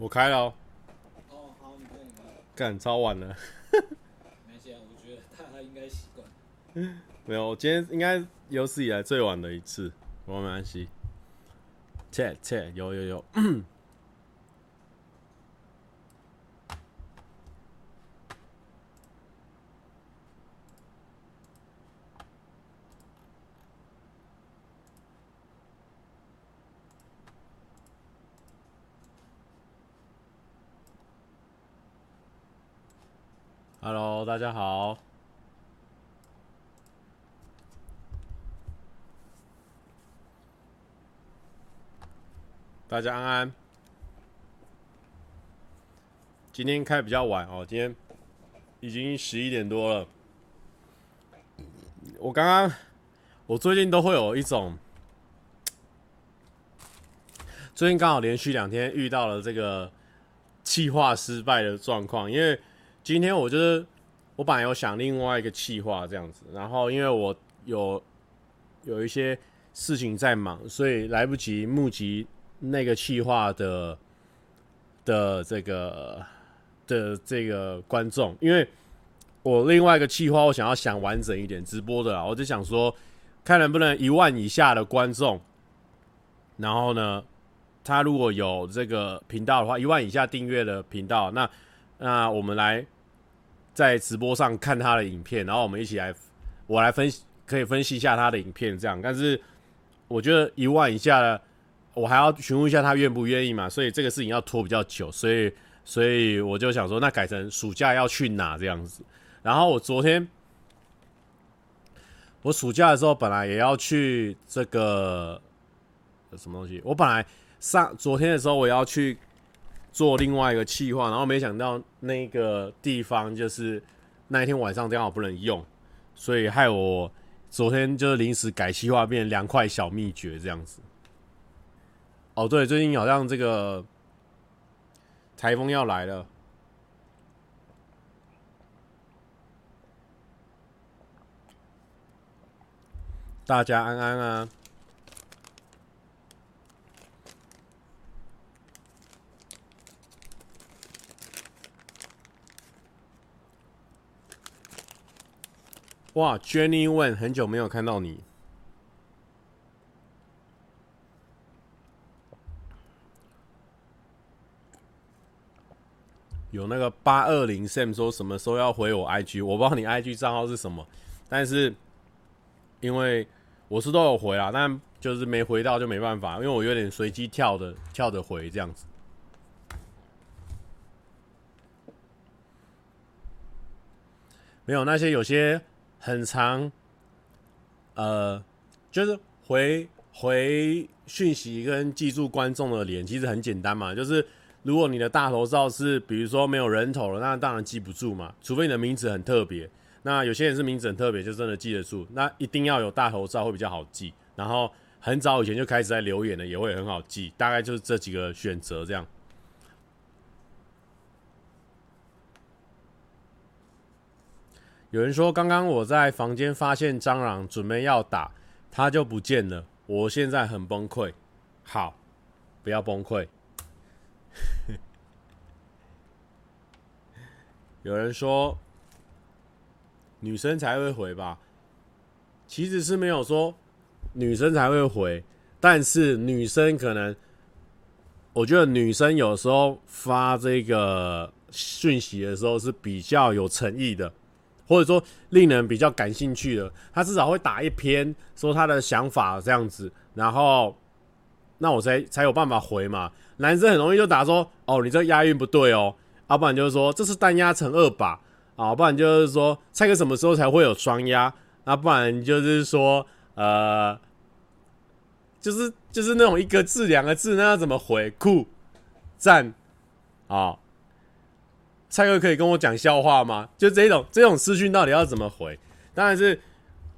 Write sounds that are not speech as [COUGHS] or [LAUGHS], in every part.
我开了。哦，好，你可以干，超晚了。没事啊，我觉得大家应该习惯。[LAUGHS] 没有，我今天应该有史以来最晚的一次，我没关系。切切，有有有。Hello，大家好。大家安安。今天开比较晚哦，今天已经十一点多了。我刚刚，我最近都会有一种，最近刚好连续两天遇到了这个企划失败的状况，因为。今天我就是，我本来有想另外一个企划这样子，然后因为我有有一些事情在忙，所以来不及募集那个企划的的这个的这个观众，因为我另外一个计划我想要想完整一点直播的啦，我就想说看能不能一万以下的观众，然后呢，他如果有这个频道的话，一万以下订阅的频道，那那我们来。在直播上看他的影片，然后我们一起来，我来分析，可以分析一下他的影片，这样。但是我觉得一万以下的，我还要询问一下他愿不愿意嘛，所以这个事情要拖比较久，所以所以我就想说，那改成暑假要去哪这样子。然后我昨天，我暑假的时候本来也要去这个什么东西，我本来上昨天的时候我要去。做另外一个企划，然后没想到那个地方就是那一天晚上刚好不能用，所以害我昨天就是临时改企划，变两块小秘诀这样子。哦，对，最近好像这个台风要来了，大家安安啊。哇，Jenny 问很久没有看到你，有那个八二零 Sam 说什么时候要回我 IG，我不知道你 IG 账号是什么，但是因为我是都有回啦，但就是没回到就没办法，因为我有点随机跳的跳的回这样子，没有那些有些。很长，呃，就是回回讯息跟记住观众的脸，其实很简单嘛。就是如果你的大头照是比如说没有人头了，那当然记不住嘛。除非你的名字很特别，那有些人是名字很特别，就真的记得住。那一定要有大头照会比较好记。然后很早以前就开始在留言的，也会很好记。大概就是这几个选择这样。有人说，刚刚我在房间发现蟑螂，准备要打，它就不见了。我现在很崩溃。好，不要崩溃。[LAUGHS] 有人说，女生才会回吧？其实是没有说女生才会回，但是女生可能，我觉得女生有时候发这个讯息的时候是比较有诚意的。或者说令人比较感兴趣的，他至少会打一篇说他的想法这样子，然后那我才才有办法回嘛。男生很容易就打说，哦，你这押韵不对哦，要不然就是说这是单押成二把啊，不然就是说蔡哥什么时候才会有双押，那不然就是说呃，就是就是那种一个字两个字，那要怎么回？酷赞啊！蔡哥可以跟我讲笑话吗？就这种这种私讯到底要怎么回？当然是，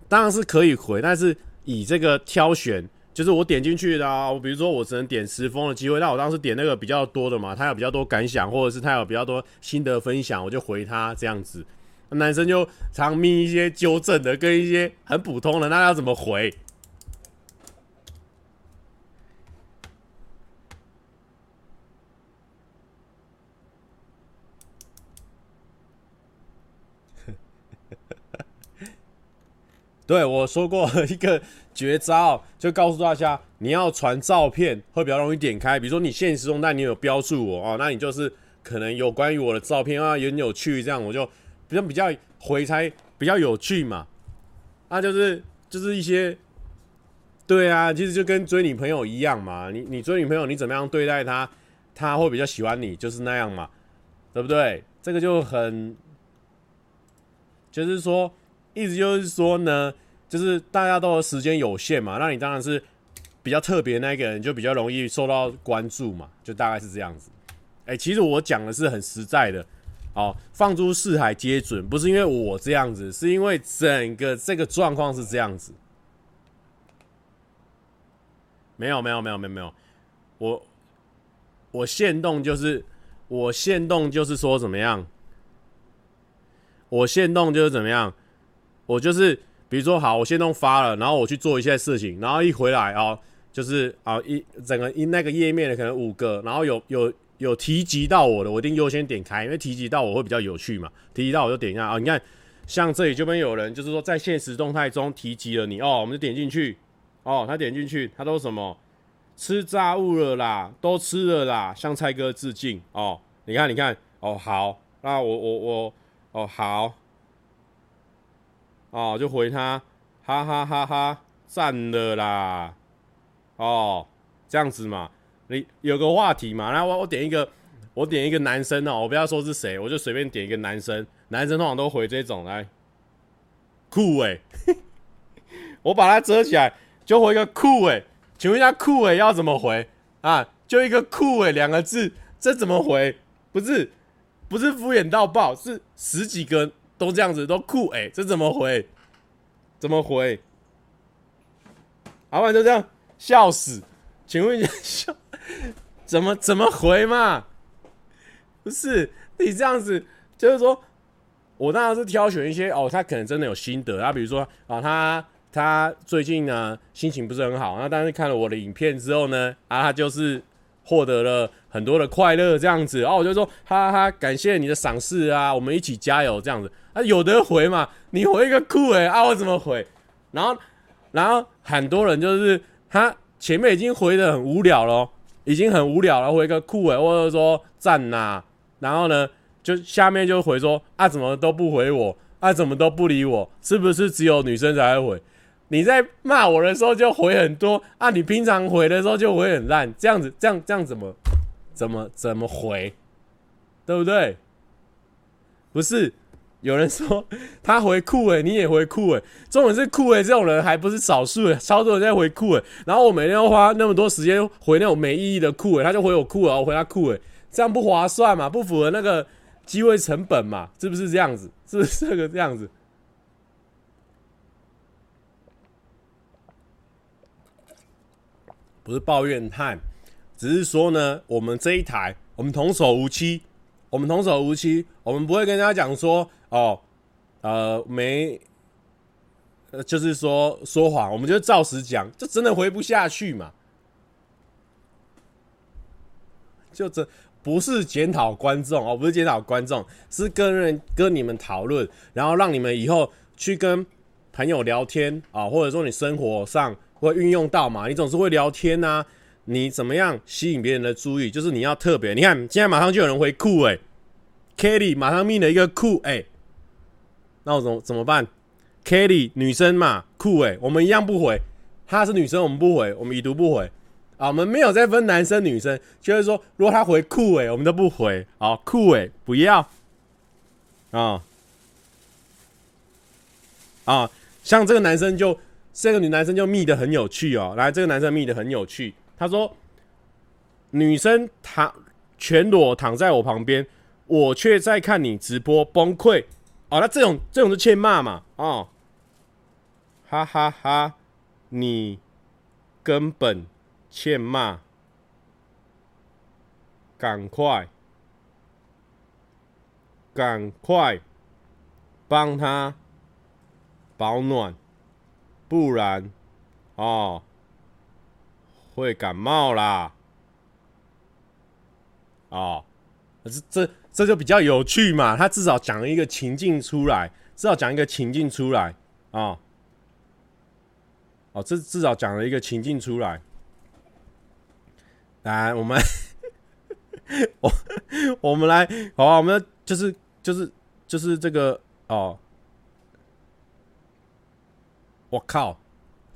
当然是可以回，但是以这个挑选，就是我点进去的啊。我比如说我只能点十封的机会，那我当时点那个比较多的嘛，他有比较多感想，或者是他有比较多心得分享，我就回他这样子。男生就常密一些纠正的，跟一些很普通的，那要怎么回？对，我说过一个绝招，就告诉大家，你要传照片会比较容易点开。比如说你现实中，但你有标注我哦，那你就是可能有关于我的照片啊，也很有趣，这样我就比较比较回才比较有趣嘛。那就是就是一些。对啊，其实就跟追女朋友一样嘛。你你追女朋友，你怎么样对待她，她会比较喜欢你，就是那样嘛，对不对？这个就很，就是说，意思就是说呢，就是大家都时间有限嘛，那你当然是比较特别的那个人，就比较容易受到关注嘛，就大概是这样子。哎，其实我讲的是很实在的，哦，放诸四海皆准，不是因为我这样子，是因为整个这个状况是这样子。没有没有没有没有没有，我我限动就是我限动就是说怎么样？我限动就是怎么样？我就是比如说好，我先弄发了，然后我去做一些事情，然后一回来哦，就是啊一整个一那个页面的可能五个，然后有有有提及到我的，我一定优先点开，因为提及到我会比较有趣嘛。提及到我就点一下啊，你看像这里这边有人就是说在现实动态中提及了你哦，我们就点进去。哦，他点进去，他都什么吃炸物了啦，都吃了啦，向蔡哥致敬哦。你看，你看，哦好，那我我我，哦好，哦就回他，哈哈哈哈，赞了啦，哦这样子嘛，你有个话题嘛，然后我我点一个，我点一个男生哦，我不要说是谁，我就随便点一个男生，男生通常都回这种来，酷诶、欸，[LAUGHS] 我把它遮起来。就回一个酷诶、请问一下酷诶、要怎么回啊？就一个酷诶、两个字，这怎么回？不是，不是敷衍到爆，是十几个都这样子都酷诶、这怎么回？怎么回？老板就这样笑死，请问一下笑怎么怎么回嘛？不是你这样子，就是说我当然是挑选一些哦，他可能真的有心得啊，比如说啊他。他最近呢心情不是很好，那但是看了我的影片之后呢，啊，他就是获得了很多的快乐这样子，然后我就说哈哈哈，感谢你的赏识啊，我们一起加油这样子啊，有得回嘛？你回一个酷诶、啊，我怎么回？然后，然后很多人就是他前面已经回的很无聊了，已经很无聊了，回一个酷诶、或者说赞呐，然后呢，就下面就回说啊，怎么都不回我，啊，怎么都不理我，是不是只有女生才会回？你在骂我的时候就回很多啊，你平常回的时候就回很烂，这样子，这样这样怎么怎么怎么回，对不对？不是，有人说他回酷诶，你也回酷诶，重点是酷诶，这种人还不是少数诶，超多人在回酷诶，然后我每天要花那么多时间回那种没意义的酷诶，他就回我酷诶，我回他酷诶，这样不划算嘛，不符合那个机会成本嘛，是不是这样子？是不是这个这样子？不是抱怨叹，只是说呢，我们这一台，我们童叟无欺，我们童叟无欺，我们不会跟人家讲说，哦，呃，没，呃，就是说说谎，我们就照实讲，就真的回不下去嘛，就这不是检讨观众哦，不是检讨观众，是跟人跟你们讨论，然后让你们以后去跟朋友聊天啊，或者说你生活上。会运用到嘛？你总是会聊天呐、你怎么样吸引别人的注意？就是你要特别。你看，现在马上就有人回酷诶 k e t t y 马上命了一个酷诶、那我怎么怎么办？Kelly 女生嘛，酷诶、欸、我们一样不回。她是女生，我们不回，我们已读不回啊。我们没有再分男生女生，就是说，如果他回酷诶、欸、我们都不回。好，酷诶、欸、不要啊啊，像这个男生就。这个女男生就密的很有趣哦，来，这个男生密的很有趣。他说，女生躺全裸躺在我旁边，我却在看你直播崩溃。哦，那这种这种是欠骂嘛？哦，哈哈哈，你根本欠骂，赶快，赶快帮他保暖。不然，哦，会感冒啦。哦，这这这就比较有趣嘛。他至少讲一个情境出来，至少讲一个情境出来啊、哦。哦，这至少讲了一个情境出来。来，我们 [LAUGHS] 我我们来，好啊，我们就是就是就是这个哦，我靠，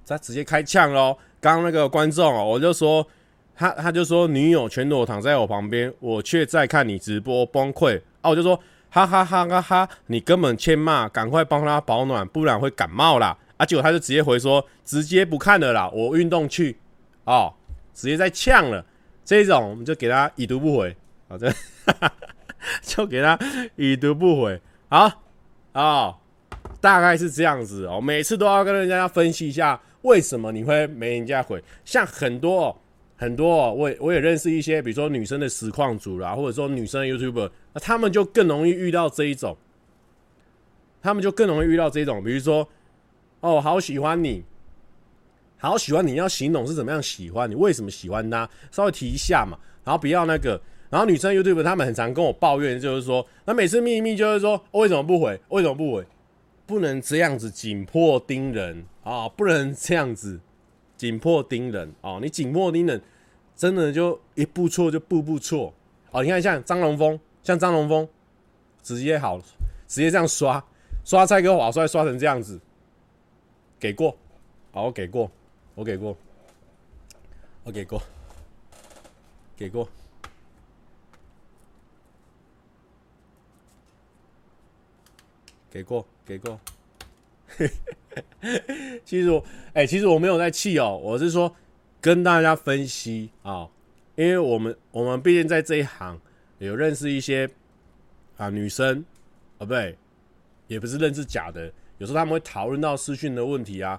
他直接开枪喽！刚刚那个观众哦，我就说他他就说女友全裸躺在我旁边，我却在看你直播崩溃啊！我就说哈哈哈哈哈，你根本欠骂，赶快帮他保暖，不然会感冒啦！啊，结果他就直接回说，直接不看了啦，我运动去哦，直接在呛了。这种我们就给他已读不回，好，这 [LAUGHS] 就给他已读不回，好啊、哦，大概是这样子哦。每次都要跟人家分析一下，为什么你会没人家回。像很多哦很多，我也我也认识一些，比如说女生的实况主啦，或者说女生的 YouTuber，那他们就更容易遇到这一种，他们就更容易遇到这一种，比如说，哦，好喜欢你。好喜欢你要形容是怎么样喜欢你？为什么喜欢他？稍微提一下嘛，然后不要那个。然后女生 YouTuber 他们很常跟我抱怨，就是说，那每次秘密就是说，为什么不回？为什么不回？不能这样子紧迫盯人啊！不能这样子紧迫盯人哦！你紧迫盯人，真的就一步错就步步错哦！你看像张龙峰，像张龙峰，直接好，直接这样刷刷蔡哥华帅刷成这样子，给过，好，我给过。我给过，我给过，给过，给过，给过。[LAUGHS] 其实我，哎、其实我没有在气哦，我是说跟大家分析啊、因为我们我们毕竟在这一行有认识一些啊女生，啊不对，也不是认识假的，有时候他们会讨论到私讯的问题啊，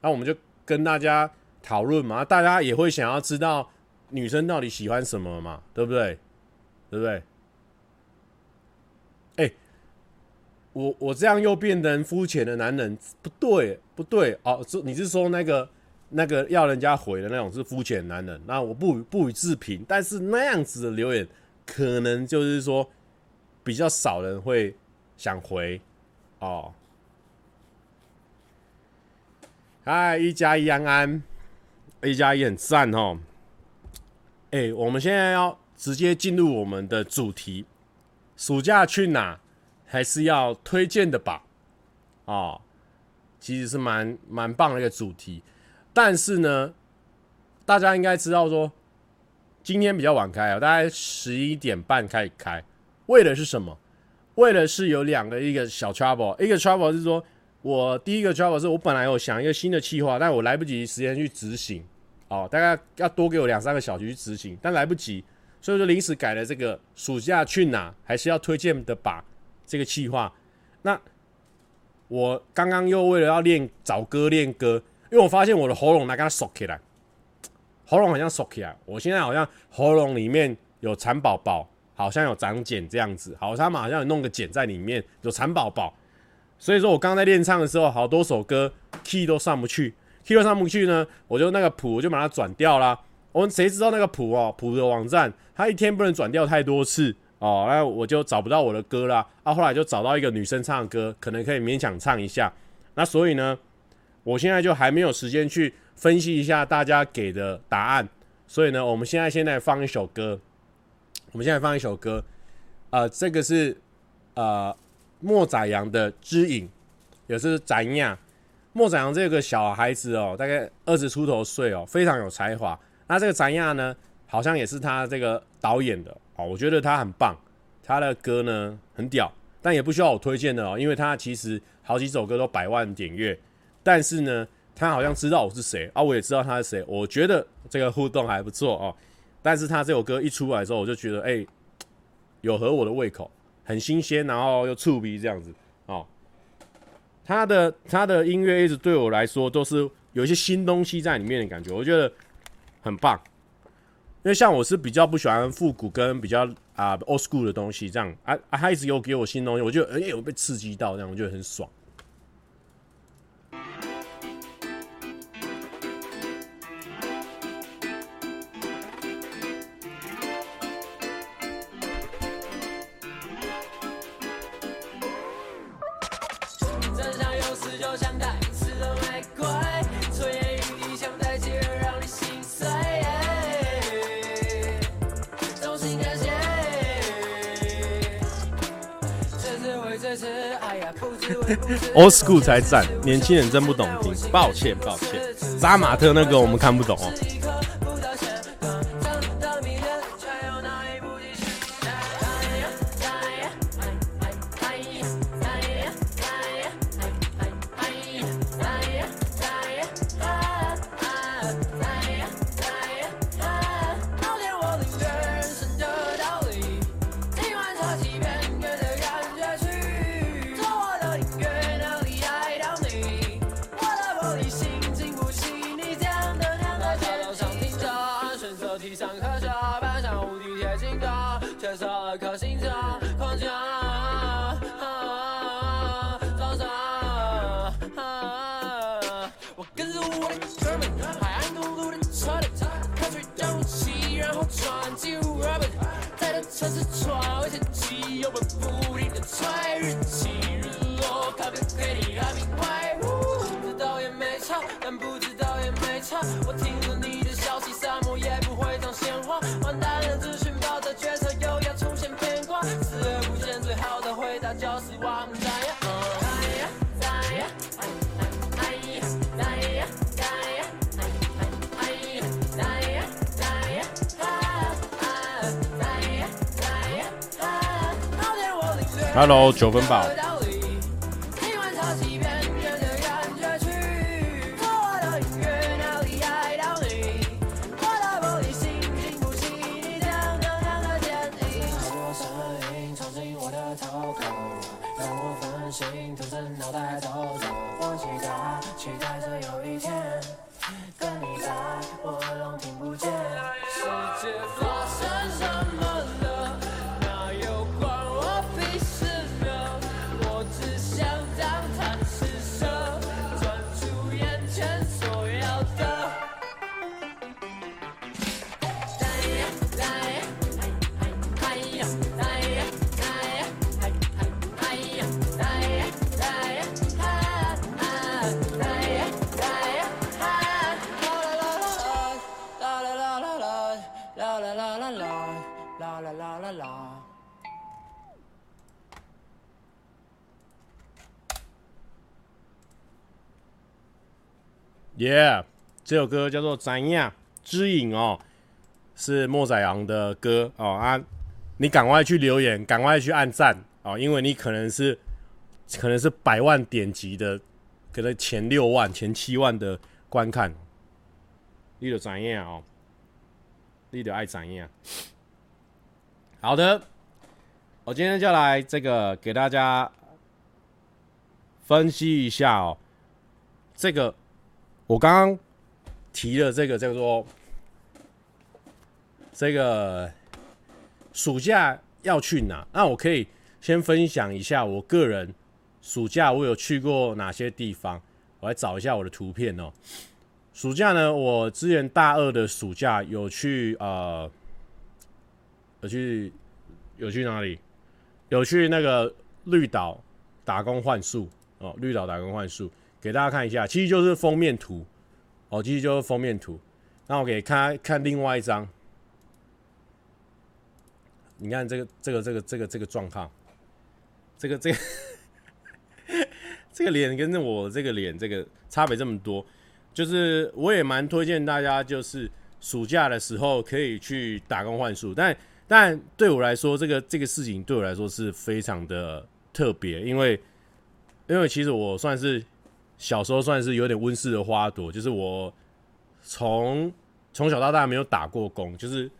那我们就。跟大家讨论嘛，大家也会想要知道女生到底喜欢什么嘛，对不对？对不对？哎、我我这样又变成肤浅的男人，不对，不对哦。你是说那个那个要人家回的那种是肤浅男人？那我不不予置评。但是那样子的留言，可能就是说比较少人会想回哦。嗨，一加一安安，一加一很赞哦。哎、我们现在要直接进入我们的主题，暑假去哪？还是要推荐的吧？哦，其实是蛮蛮棒的一个主题。但是呢，大家应该知道说，今天比较晚开啊，大概十一点半开始开。为的是什么？为的是有两个一个小 trouble，一个 trouble 是说。我第一个 trouble 是我本来有想一个新的计划，但我来不及时间去执行，哦，大概要多给我两三个小时去执行，但来不及，所以说临时改了这个暑假去哪，还是要推荐的吧这个计划。那我刚刚又为了要练找歌练歌，因为我发现我的喉咙来跟它缩起来，喉咙好像缩起来，我现在好像喉咙里面有蚕宝宝，好像有长茧这样子，好像嘛好像有弄个茧在里面，有蚕宝宝。所以说我刚在练唱的时候，好多首歌 key 都上不去，key 都上不去呢，我就那个谱我就把它转掉啦。我们谁知道那个谱哦，谱的网站它一天不能转掉太多次哦，那我就找不到我的歌啦。啊，后来就找到一个女生唱的歌，可能可以勉强唱一下。那所以呢，我现在就还没有时间去分析一下大家给的答案。所以呢，我们现在现在放一首歌，我们现在放一首歌，呃，这个是呃。莫宰阳的《知影》也是展亚。莫宰阳这个小孩子哦，大概二十出头岁哦，非常有才华。那这个展亚呢，好像也是他这个导演的哦。我觉得他很棒，他的歌呢很屌，但也不需要我推荐的哦，因为他其实好几首歌都百万点阅。但是呢，他好像知道我是谁啊，我也知道他是谁。我觉得这个互动还不错哦。但是他这首歌一出来之后，我就觉得哎、有合我的胃口。很新鲜，然后又触鼻这样子哦。他的他的音乐一直对我来说都是有一些新东西在里面的感觉，我觉得很棒。因为像我是比较不喜欢复古跟比较啊 old school 的东西，这样啊啊，他一直有给我新东西，我觉得哎、欸，我被刺激到，这样我觉得很爽。[LAUGHS] old school 才赞，年轻人真不懂听，抱歉抱歉，杀马特那个我们看不懂哦。算是窗外天机，有本不停的催日期，日落咖啡给你阿明怪物，不知道也没差，但不知道也没差。我听着你的消息，沙漠也不会长鲜花，完蛋了，资讯爆炸决策。Hello，九分饱。Yeah，这首歌叫做《怎样之影》哦，是莫宰昂的歌哦啊！你赶快去留言，赶快去按赞哦，因为你可能是可能是百万点击的，可能前六万、前七万的观看。你的怎样哦？你的爱怎样？好的，我今天就来这个给大家分析一下哦，这个。我刚刚提了这个叫做这个暑假要去哪？那我可以先分享一下我个人暑假我有去过哪些地方。我来找一下我的图片哦。暑假呢，我之前大二的暑假有去呃，有去有去哪里？有去那个绿岛打工换宿哦，绿岛打工换宿。给大家看一下，其实就是封面图，哦，其实就是封面图。那我给看看另外一张，你看这个这个这个这个这个状况，这个这个 [LAUGHS] 这个脸跟着我这个脸这个差别这么多，就是我也蛮推荐大家，就是暑假的时候可以去打工换宿。但但对我来说，这个这个事情对我来说是非常的特别，因为因为其实我算是。小时候算是有点温室的花朵，就是我从从小到大没有打过工，就是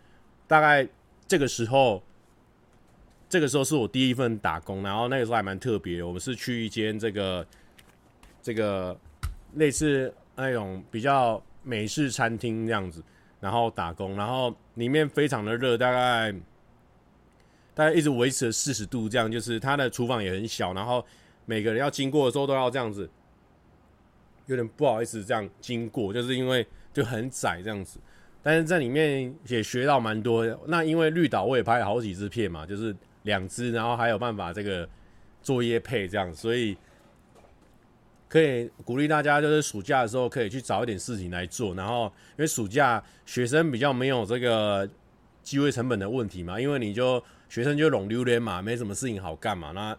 大概这个时候，这个时候是我第一份打工，然后那个时候还蛮特别，我们是去一间这个这个类似那种比较美式餐厅这样子，然后打工，然后里面非常的热，大概大概一直维持了四十度这样，就是它的厨房也很小，然后每个人要经过的时候都要这样子。有点不好意思这样经过，就是因为就很窄这样子，但是在里面也学到蛮多。那因为绿岛我也拍了好几支片嘛，就是两支，然后还有办法这个做业配这样，所以可以鼓励大家，就是暑假的时候可以去找一点事情来做。然后因为暑假学生比较没有这个机会成本的问题嘛，因为你就学生就拢溜连嘛，没什么事情好干嘛，那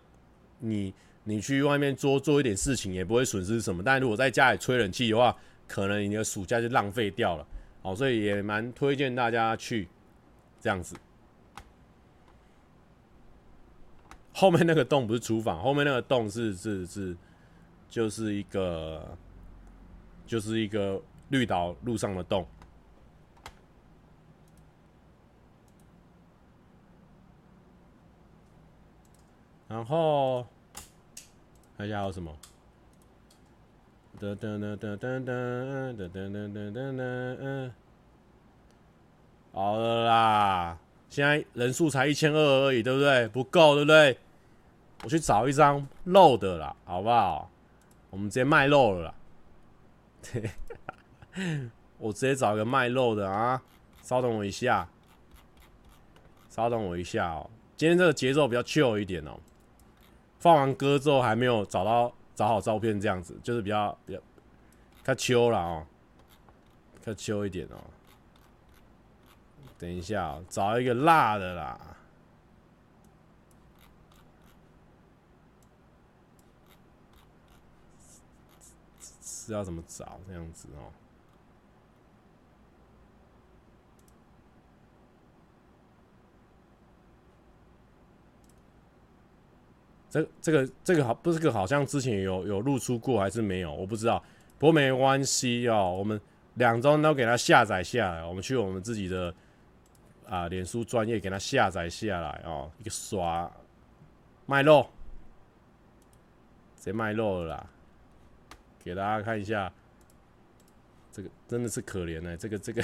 你。你去外面做做一点事情也不会损失什么，但如果在家里吹冷气的话，可能你的暑假就浪费掉了。哦，所以也蛮推荐大家去这样子。后面那个洞不是厨房，后面那个洞是是是，就是一个就是一个绿岛路上的洞。然后看一下还有什么？噔噔噔噔噔噔噔噔噔噔噔，好了啦，现在人数才一千二而已，对不对？不够，对不对？我去找一张肉的啦，好不好？我们直接卖肉了啦。对，[LAUGHS] 我直接找一个卖肉的啊！稍等我一下，稍等我一下哦。今天这个节奏比较 chill 一点哦。放完歌之后还没有找到找好照片，这样子就是比较比较较秋了哦，较秋一点哦。等一下，找一个辣的啦，是要怎么找这样子哦？这这个这个好不是个好像之前有有露出过还是没有我不知道，不过没关系哦，我们两周都给它下载下来，我们去我们自己的啊脸书专业给它下载下来哦，一个刷卖肉，谁卖肉了啦？给大家看一下，这个真的是可怜呢、这个这个，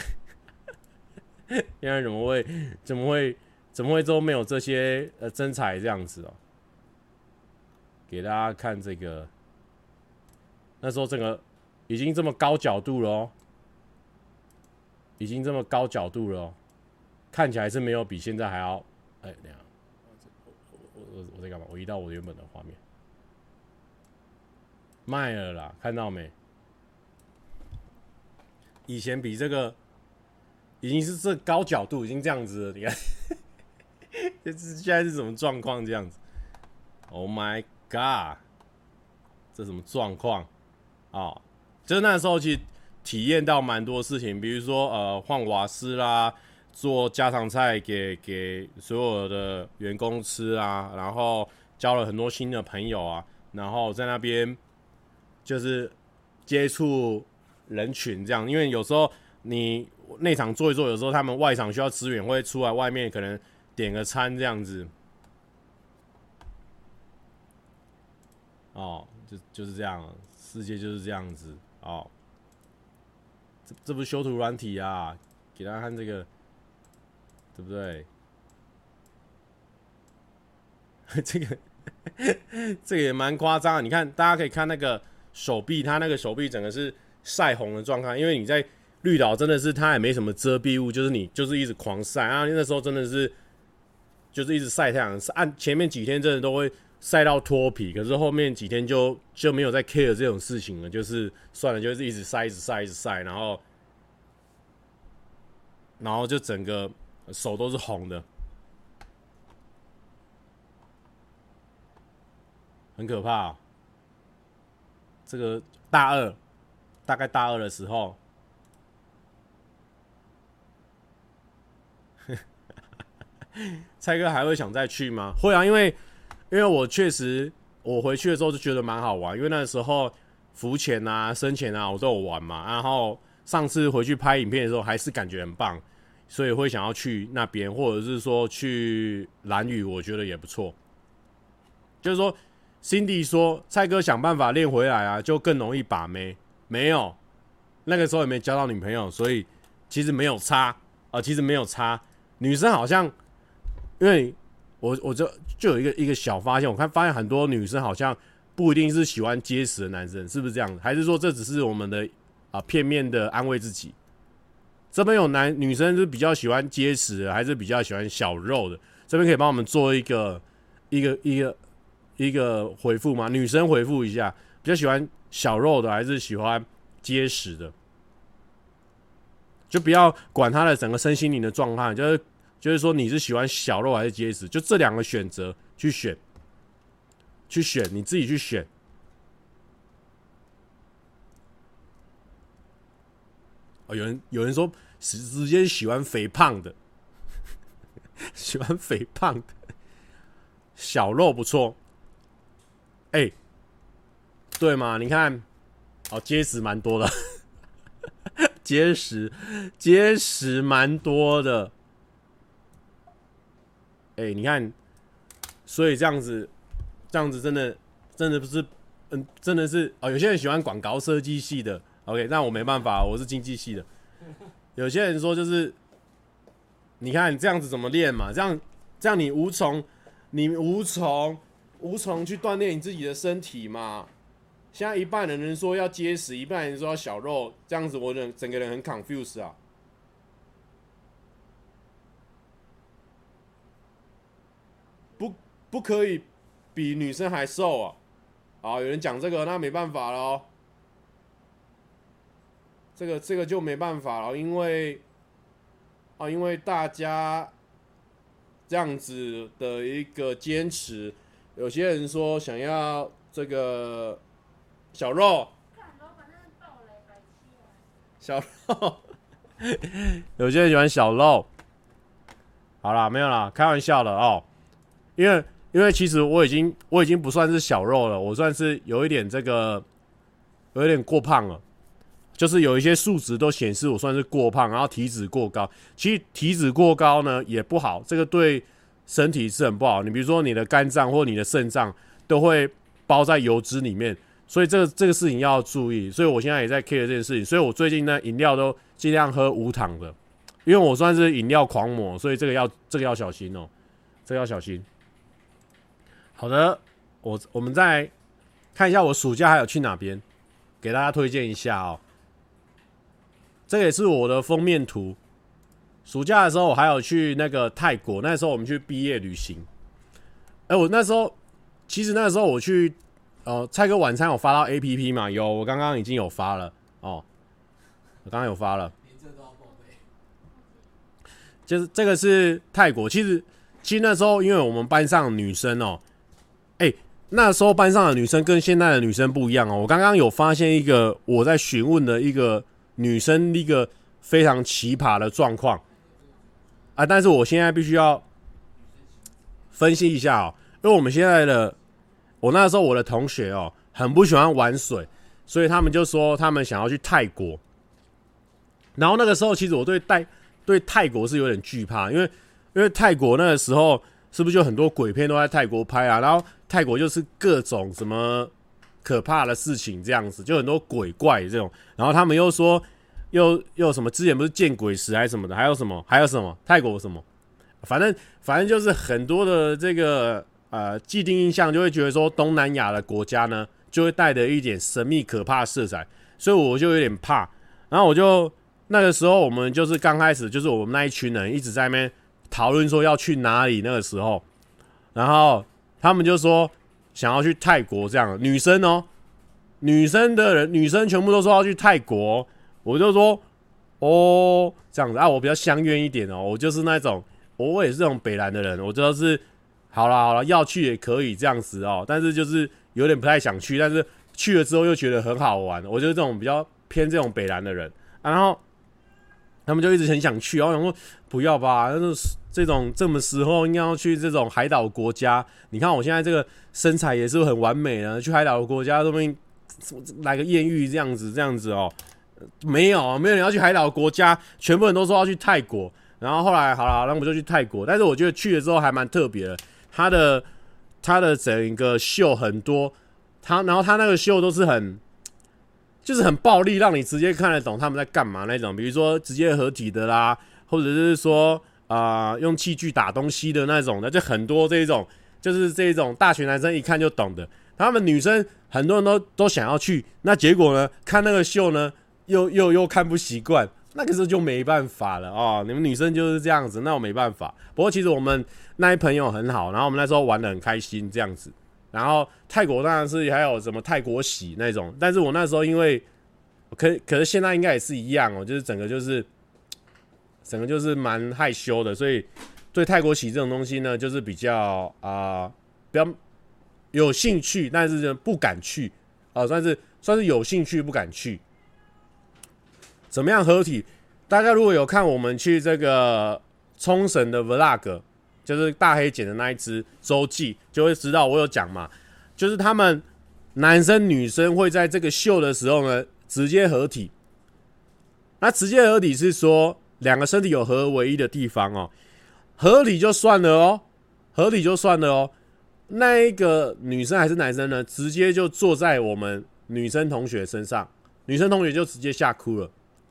[LAUGHS] 现在怎么会怎么会怎么会都没有这些呃真彩这样子哦？给大家看这个，那时候整个已经这么高角度了哦，已经这么高角度了哦，看起来是没有比现在还要，哎，等下，我我我我在干嘛？我移到我原本的画面，卖了啦，看到没？以前比这个已经是这高角度，已经这样子了，你看，这 [LAUGHS] 是现在是什么状况？这样子，Oh my。嘎，这什么状况？哦，就是那时候去体验到蛮多事情，比如说呃换瓦斯啦，做家常菜给给所有的员工吃啊，然后交了很多新的朋友啊，然后在那边就是接触人群这样，因为有时候你内场做一做，有时候他们外场需要支援，会出来外面可能点个餐这样子。哦，就就是这样，世界就是这样子哦。这这不是修图软体啊，给大家看这个，对不对？[LAUGHS] 这个这个也蛮夸张。你看，大家可以看那个手臂，他那个手臂整个是晒红的状态，因为你在绿岛真的是它也没什么遮蔽物，就是你就是一直狂晒啊。那时候真的是就是一直晒太阳，按前面几天真的都会。晒到脱皮，可是后面几天就就没有再 care 这种事情了，就是算了，就是一直晒，一直晒，一直晒，然后，然后就整个手都是红的，很可怕。这个大二，大概大二的时候，[LAUGHS] 蔡哥还会想再去吗？会啊，因为。因为我确实，我回去的时候就觉得蛮好玩，因为那时候浮潜啊、深潜啊，我都有玩嘛。然后上次回去拍影片的时候，还是感觉很棒，所以会想要去那边，或者是说去蓝屿，我觉得也不错。就是说，Cindy 说蔡哥想办法练回来啊，就更容易把妹。没有，那个时候也没交到女朋友，所以其实没有差啊、其实没有差。女生好像，因为。我我就就有一个一个小发现，我看发现很多女生好像不一定是喜欢结实的男生，是不是这样？还是说这只是我们的啊片面的安慰自己？这边有男女生是比较喜欢结实的，还是比较喜欢小肉的？这边可以帮我们做一个一个一个一个回复吗？女生回复一下，比较喜欢小肉的，还是喜欢结实的？就不要管他的整个身心灵的状态，就是。就是说，你是喜欢小肉还是结实？就这两个选择去选，去选，你自己去选。哦，有人有人说直直接喜欢肥胖的，[LAUGHS] 喜欢肥胖的，小肉不错。哎、欸，对吗？你看，哦，结实蛮多的，[LAUGHS] 结实结实蛮多的。哎、你看，所以这样子，这样子真的，真的不是，嗯，真的是哦。有些人喜欢广告设计系的，OK，那我没办法，我是经济系的。有些人说就是，你看这样子怎么练嘛？这样这样你无从，你无从。无从去锻炼你自己的身体嘛？现在一半的人说要结实，一半人说要小肉，这样子我整整个人很 confuse 啊！不可以比女生还瘦啊！啊，有人讲这个，那没办法了，这个这个就没办法了，因为啊，因为大家这样子的一个坚持。有些人说想要这个小肉，小肉，[LAUGHS] 有些人喜欢小肉。好啦，没有啦，开玩笑的哦。因为因为其实我已经我已经不算是小肉了，我算是有一点这个有一点过胖了，就是有一些数值都显示我算是过胖，然后体脂过高。其实体脂过高呢也不好，这个对。身体是很不好，你比如说你的肝脏或你的肾脏都会包在油脂里面，所以这个这个事情要注意。所以我现在也在 care 这件事情，所以我最近呢饮料都尽量喝无糖的，因为我算是饮料狂魔，所以这个要这个要小心哦，这个要小心。好的，我我们再看一下我暑假还有去哪边，给大家推荐一下哦。这也是我的封面图。暑假的时候，我还有去那个泰国。那时候我们去毕业旅行。哎，我那时候其实那时候我去，呃，蔡哥晚餐有发到 APP 嘛？有，我刚刚已经有发了哦。我刚刚有发了。就是这个是泰国。其实，其实那时候因为我们班上女生哦，哎，那时候班上的女生跟现在的女生不一样哦。我刚刚有发现一个我在询问的一个女生一个非常奇葩的状况。啊！但是我现在必须要分析一下哦，因为我们现在的我那时候我的同学哦，很不喜欢玩水，所以他们就说他们想要去泰国。然后那个时候，其实我对泰对泰国是有点惧怕，因为因为泰国那个时候是不是就很多鬼片都在泰国拍啊？然后泰国就是各种什么可怕的事情这样子，就很多鬼怪这种。然后他们又说。又又什么？之前不是见鬼时还是什么的？还有什么？还有什么？泰国什么？反正反正就是很多的这个呃既定印象，就会觉得说东南亚的国家呢，就会带着一点神秘可怕色彩，所以我就有点怕。然后我就那个时候，我们就是刚开始，就是我们那一群人一直在那边讨论说要去哪里。那个时候，然后他们就说想要去泰国这样，女生哦，女生的人，女生全部都说要去泰国。我就说，哦，这样子啊，我比较相愿一点哦，我就是那种，我也是这种北南的人，我就是，好了好了，要去也可以这样子哦，但是就是有点不太想去，但是去了之后又觉得很好玩，我就是这种比较偏这种北南的人，然后他们就一直很想去，然后想说不要吧，但是这种这么时候应该要去这种海岛国家，你看我现在这个身材也是很完美的，去海岛国家说不定来个艳遇这样子这样子哦。没有，没有人要去海岛国家，全部人都说要去泰国。然后后来好了，那我们就去泰国。但是我觉得去了之后还蛮特别的，他的他的整个秀很多，他然后他那个秀都是很就是很暴力，让你直接看得懂他们在干嘛那种。比如说直接合体的啦，或者是说啊、用器具打东西的那种的，就很多这种就是这种大学男生一看就懂的。他们女生很多人都都想要去，那结果呢，看那个秀呢。又又又看不习惯，那个时候就没办法了哦。你们女生就是这样子，那我没办法。不过其实我们那一朋友很好，然后我们那时候玩得很开心这样子。然后泰国当然是还有什么泰国洗那种，但是我那时候因为可可是现在应该也是一样哦，就是整个就是整个就是蛮害羞的，所以对泰国洗这种东西呢，就是比较啊、比较有兴趣，但是呢不敢去啊、算是算是有兴趣不敢去。怎么样合体？大家如果有看我们去这个冲绳的 vlog，就是大黑剪的那一只周记，就会知道我有讲嘛，就是他们男生女生会在这个秀的时候呢，直接合体。那直接合体是说两个身体有合而为一的地方哦，合理就算了哦，合理就算了哦。那一个女生还是男生呢？直接就坐在我们女生同学身上，女生同学就直接吓哭了。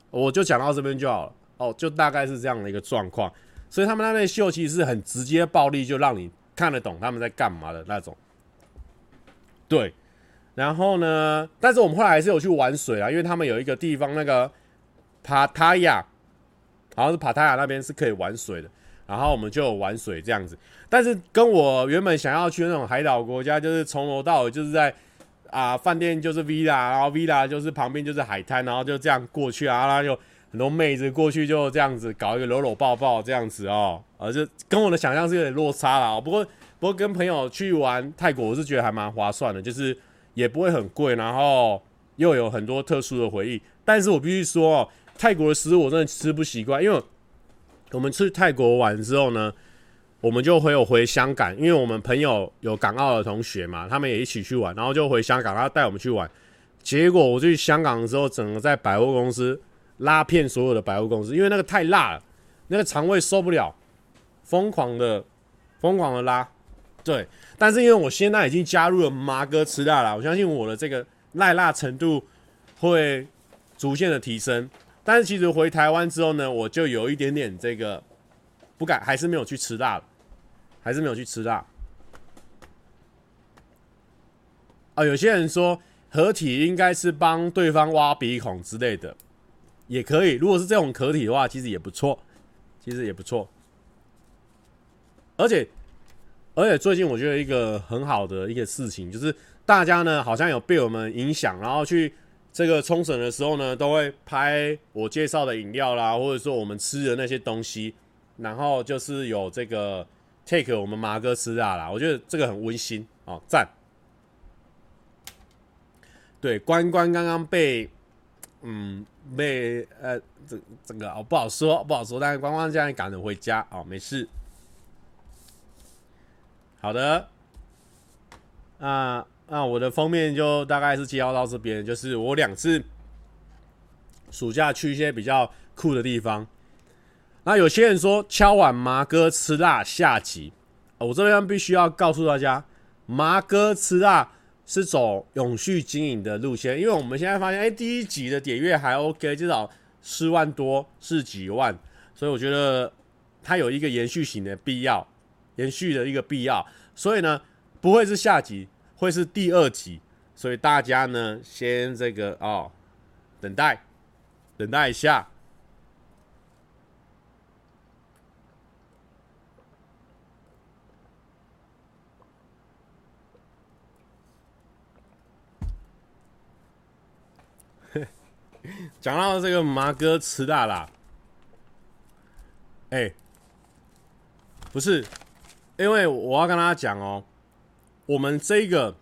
我就讲到这边就好了哦，就大概是这样的一个状况。所以他们那边秀其实是很直接暴力，就让你看得懂他们在干嘛的那种。对，然后呢，但是我们后来还是有去玩水啊，因为他们有一个地方那个。帕塔亚，好像是帕塔亚那边是可以玩水的，然后我们就玩水这样子。但是跟我原本想要去那种海岛国家，就是从头到尾就是在啊饭店就是 villa，然后 villa 就是旁边就是海滩，然后就这样过去啊，然后就很多妹子过去就这样子搞一个搂搂抱抱这样子哦，而就跟我的想象是有点落差了。不过不过跟朋友去玩泰国，我是觉得还蛮划算的，就是也不会很贵，然后又有很多特殊的回忆。但是我必须说哦。泰国的食物我真的吃不习惯，因为我们去泰国玩之后呢，我们就会有回香港，因为我们朋友有港澳的同学嘛，他们也一起去玩，然后就回香港，他带我们去玩。结果我去香港的时候，整个在百货公司拉遍所有的百货公司，因为那个太辣了，那个肠胃受不了，疯狂的疯狂的拉。对，但是因为我现在已经加入了麻哥吃辣了，我相信我的这个耐辣程度会逐渐的提升。但是其实回台湾之后呢，我就有一点点这个不敢，还是没有去吃辣，还是没有去吃辣。啊，有些人说合体应该是帮对方挖鼻孔之类的，也可以。如果是这种合体的话，其实也不错，其实也不错。而且，而且最近我觉得一个很好的一个事情，就是大家呢好像有被我们影响，然后去。这个冲绳的时候呢，都会拍我介绍的饮料啦，或者说我们吃的那些东西，然后就是有这个 take 我们麻哥吃啊啦，我觉得这个很温馨哦，赞。对，关关刚刚被，嗯，被呃，这这个哦不好说，不好说，但是关关现在赶着回家哦，没事。好的，啊。那我的封面就大概是介绍到这边，就是我两次暑假去一些比较酷的地方。那有些人说敲碗麻哥吃辣下集，我这边必须要告诉大家，麻哥吃辣是走永续经营的路线，因为我们现在发现，哎，第一集的点阅还 OK，至少四万多是几万，所以我觉得它有一个延续型的必要，延续的一个必要，所以呢，不会是下集。会是第二集，所以大家呢，先这个哦，等待，等待一下。[LAUGHS] 讲到这个麻哥吃大啦，哎、不是，因为我要跟大家讲哦。我们这个，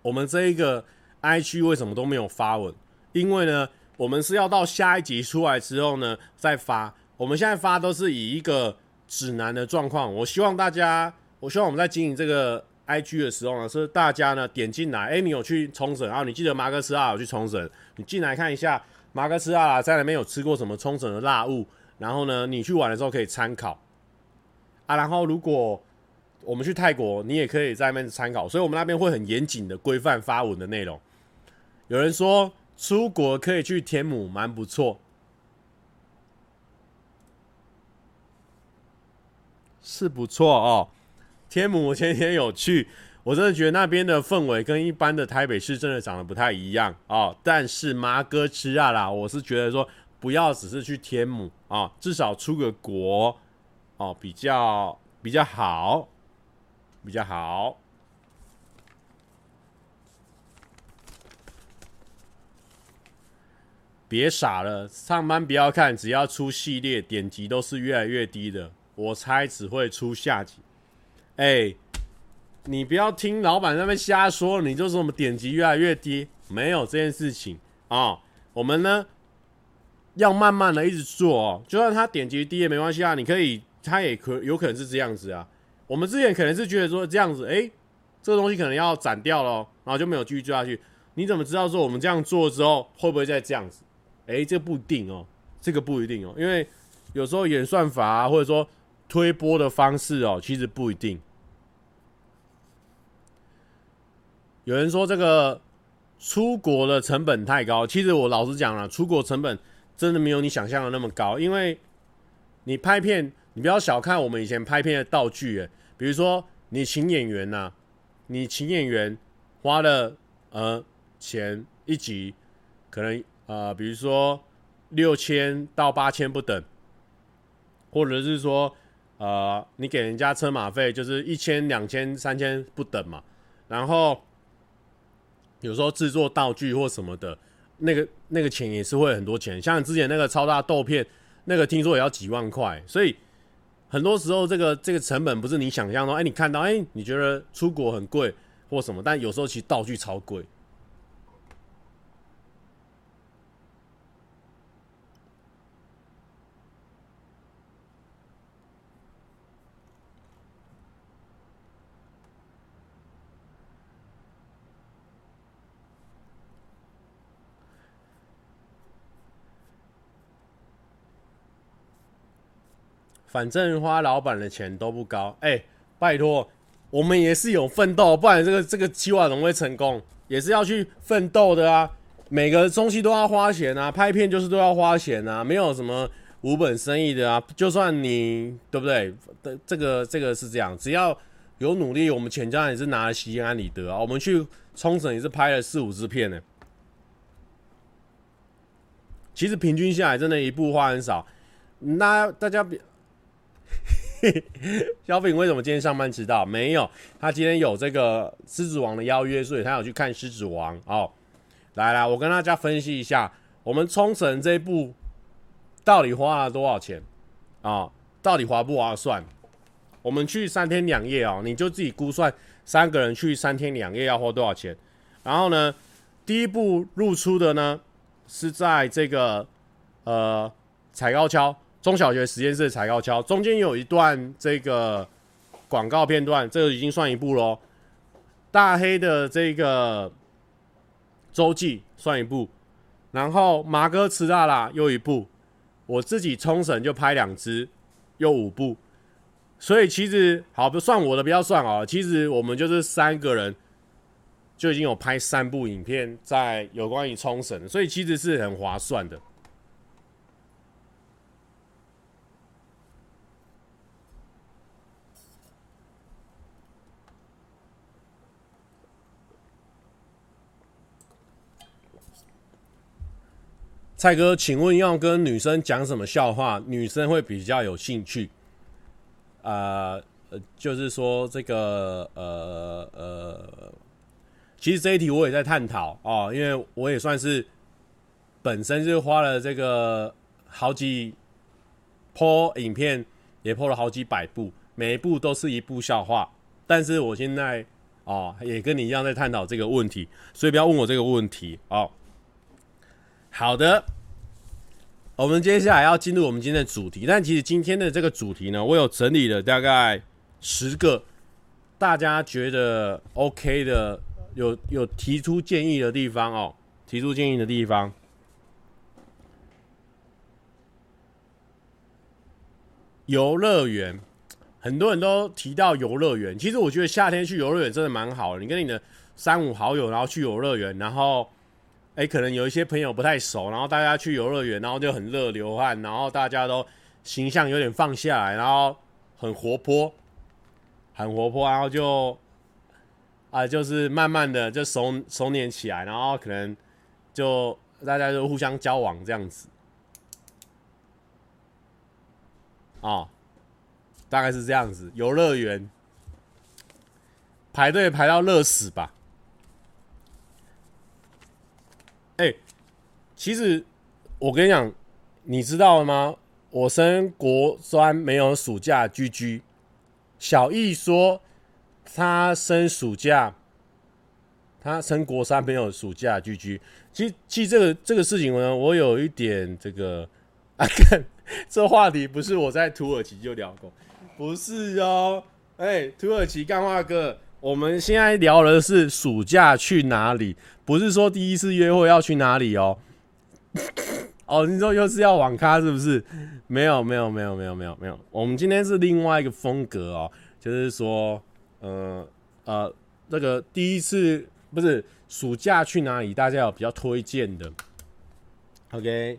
我们这一个 IG 为什么都没有发文？因为呢，我们是要到下一集出来之后呢再发。我们现在发都是以一个指南的状况。我希望大家，我希望我们在经营这个 IG 的时候呢，是大家呢点进来，哎，你有去冲绳，然后你记得马克思啊有去冲绳，你进来看一下马克思啊在那边有吃过什么冲绳的辣物，然后呢，你去玩的时候可以参考。啊，然后如果我们去泰国，你也可以在那边参考，所以我们那边会很严谨的规范发文的内容。有人说出国可以去天母，蛮不错，是不错哦。天母我前天有去，我真的觉得那边的氛围跟一般的台北市真的长得不太一样哦。但是麻哥吃辣啦，我是觉得说不要只是去天母啊，至少出个国。哦，比较比较好，比较好。别傻了，上班不要看，只要出系列，点击都是越来越低的。我猜只会出下集。哎、你不要听老板那边瞎说，你就说我们点击越来越低，没有这件事情啊、我们呢要慢慢的一直做哦，就算他点击低也没关系啊，你可以，他也可有可能是这样子啊。我们之前可能是觉得说这样子，哎、这个东西可能要斩掉了，然后就没有继续做下去。你怎么知道说我们这样做之后会不会再这样子？哎、这不一定哦，这个不一定哦，因为有时候演算法啊，或者说推波的方式哦，其实不一定。有人说这个出国的成本太高，其实我老实讲了，出国成本真的没有你想象的那么高，因为你拍片。你不要小看我们以前拍片的道具，诶，比如说你请演员呐、你请演员花了呃钱一集，可能呃比如说六千到八千不等，或者是说呃你给人家车马费就是一千两千三千不等嘛，然后有时候制作道具或什么的，那个那个钱也是会很多钱，像之前那个超大豆片，那个听说也要几万块，所以。很多时候，这个这个成本不是你想象的。哎，你看到，哎，你觉得出国很贵或什么，但有时候其实道具超贵。反正花老板的钱都不高，哎、拜托，我们也是有奋斗，不然这个这个计划怎么会成功？也是要去奋斗的啊，每个东西都要花钱啊，拍片就是都要花钱啊，没有什么无本生意的啊。就算你对不对？这个这个是这样，只要有努力，我们全家也是拿了心安理得啊。我们去冲绳也是拍了四五支片呢，其实平均下来，真的一部花很少。那大家比。小品为什么今天上班迟到？没有，他今天有这个《狮子王》的邀约，所以他有去看《狮子王》哦。来来，我跟大家分析一下，我们冲绳这一部到底花了多少钱啊、哦？到底划不划算？我们去三天两夜哦，你就自己估算，三个人去三天两夜要花多少钱？然后呢，第一步露出的呢是在这个呃踩高跷。中小学实验室踩高跷，中间有一段这个广告片段，这个已经算一部喽。大黑的这个周记算一部，然后麻哥吃大辣又一部，我自己冲绳就拍两支，又五部。所以其实好不算我的不要算哦，其实我们就是三个人就已经有拍三部影片在有关于冲绳，所以其实是很划算的。蔡哥，请问要跟女生讲什么笑话，女生会比较有兴趣？啊、呃，就是说这个呃呃，其实这一题我也在探讨哦，因为我也算是本身就花了这个好几波影片，也破了好几百部，每一部都是一部笑话。但是我现在哦，也跟你一样在探讨这个问题，所以不要问我这个问题哦。好的，我们接下来要进入我们今天的主题。但其实今天的这个主题呢，我有整理了大概十个大家觉得 OK 的，有有提出建议的地方哦。提出建议的地方，游乐园，很多人都提到游乐园。其实我觉得夏天去游乐园真的蛮好的。你跟你的三五好友，然后去游乐园，然后。哎、可能有一些朋友不太熟，然后大家去游乐园，然后就很热流汗，然后大家都形象有点放下来，然后很活泼，很活泼，然后就啊、就是慢慢的就熟熟稔起来，然后可能就大家就互相交往这样子，哦，大概是这样子。游乐园排队排到热死吧。哎、其实我跟你讲，你知道了吗？我升国专没有暑假居居，小易说他升暑假，他升国三没有暑假居居。其实，其实这个这个事情呢，我有一点这个啊，看这话题不是我在土耳其就聊过，不是哦。哎、土耳其干话哥，我们现在聊的是暑假去哪里，不是说第一次约会要去哪里哦。哦，你说又是要网咖是不是？没有，没有，没有，没有，没有，没有。我们今天是另外一个风格哦，就是说，呃呃，这个第一次不是暑假去哪里？大家有比较推荐的？OK，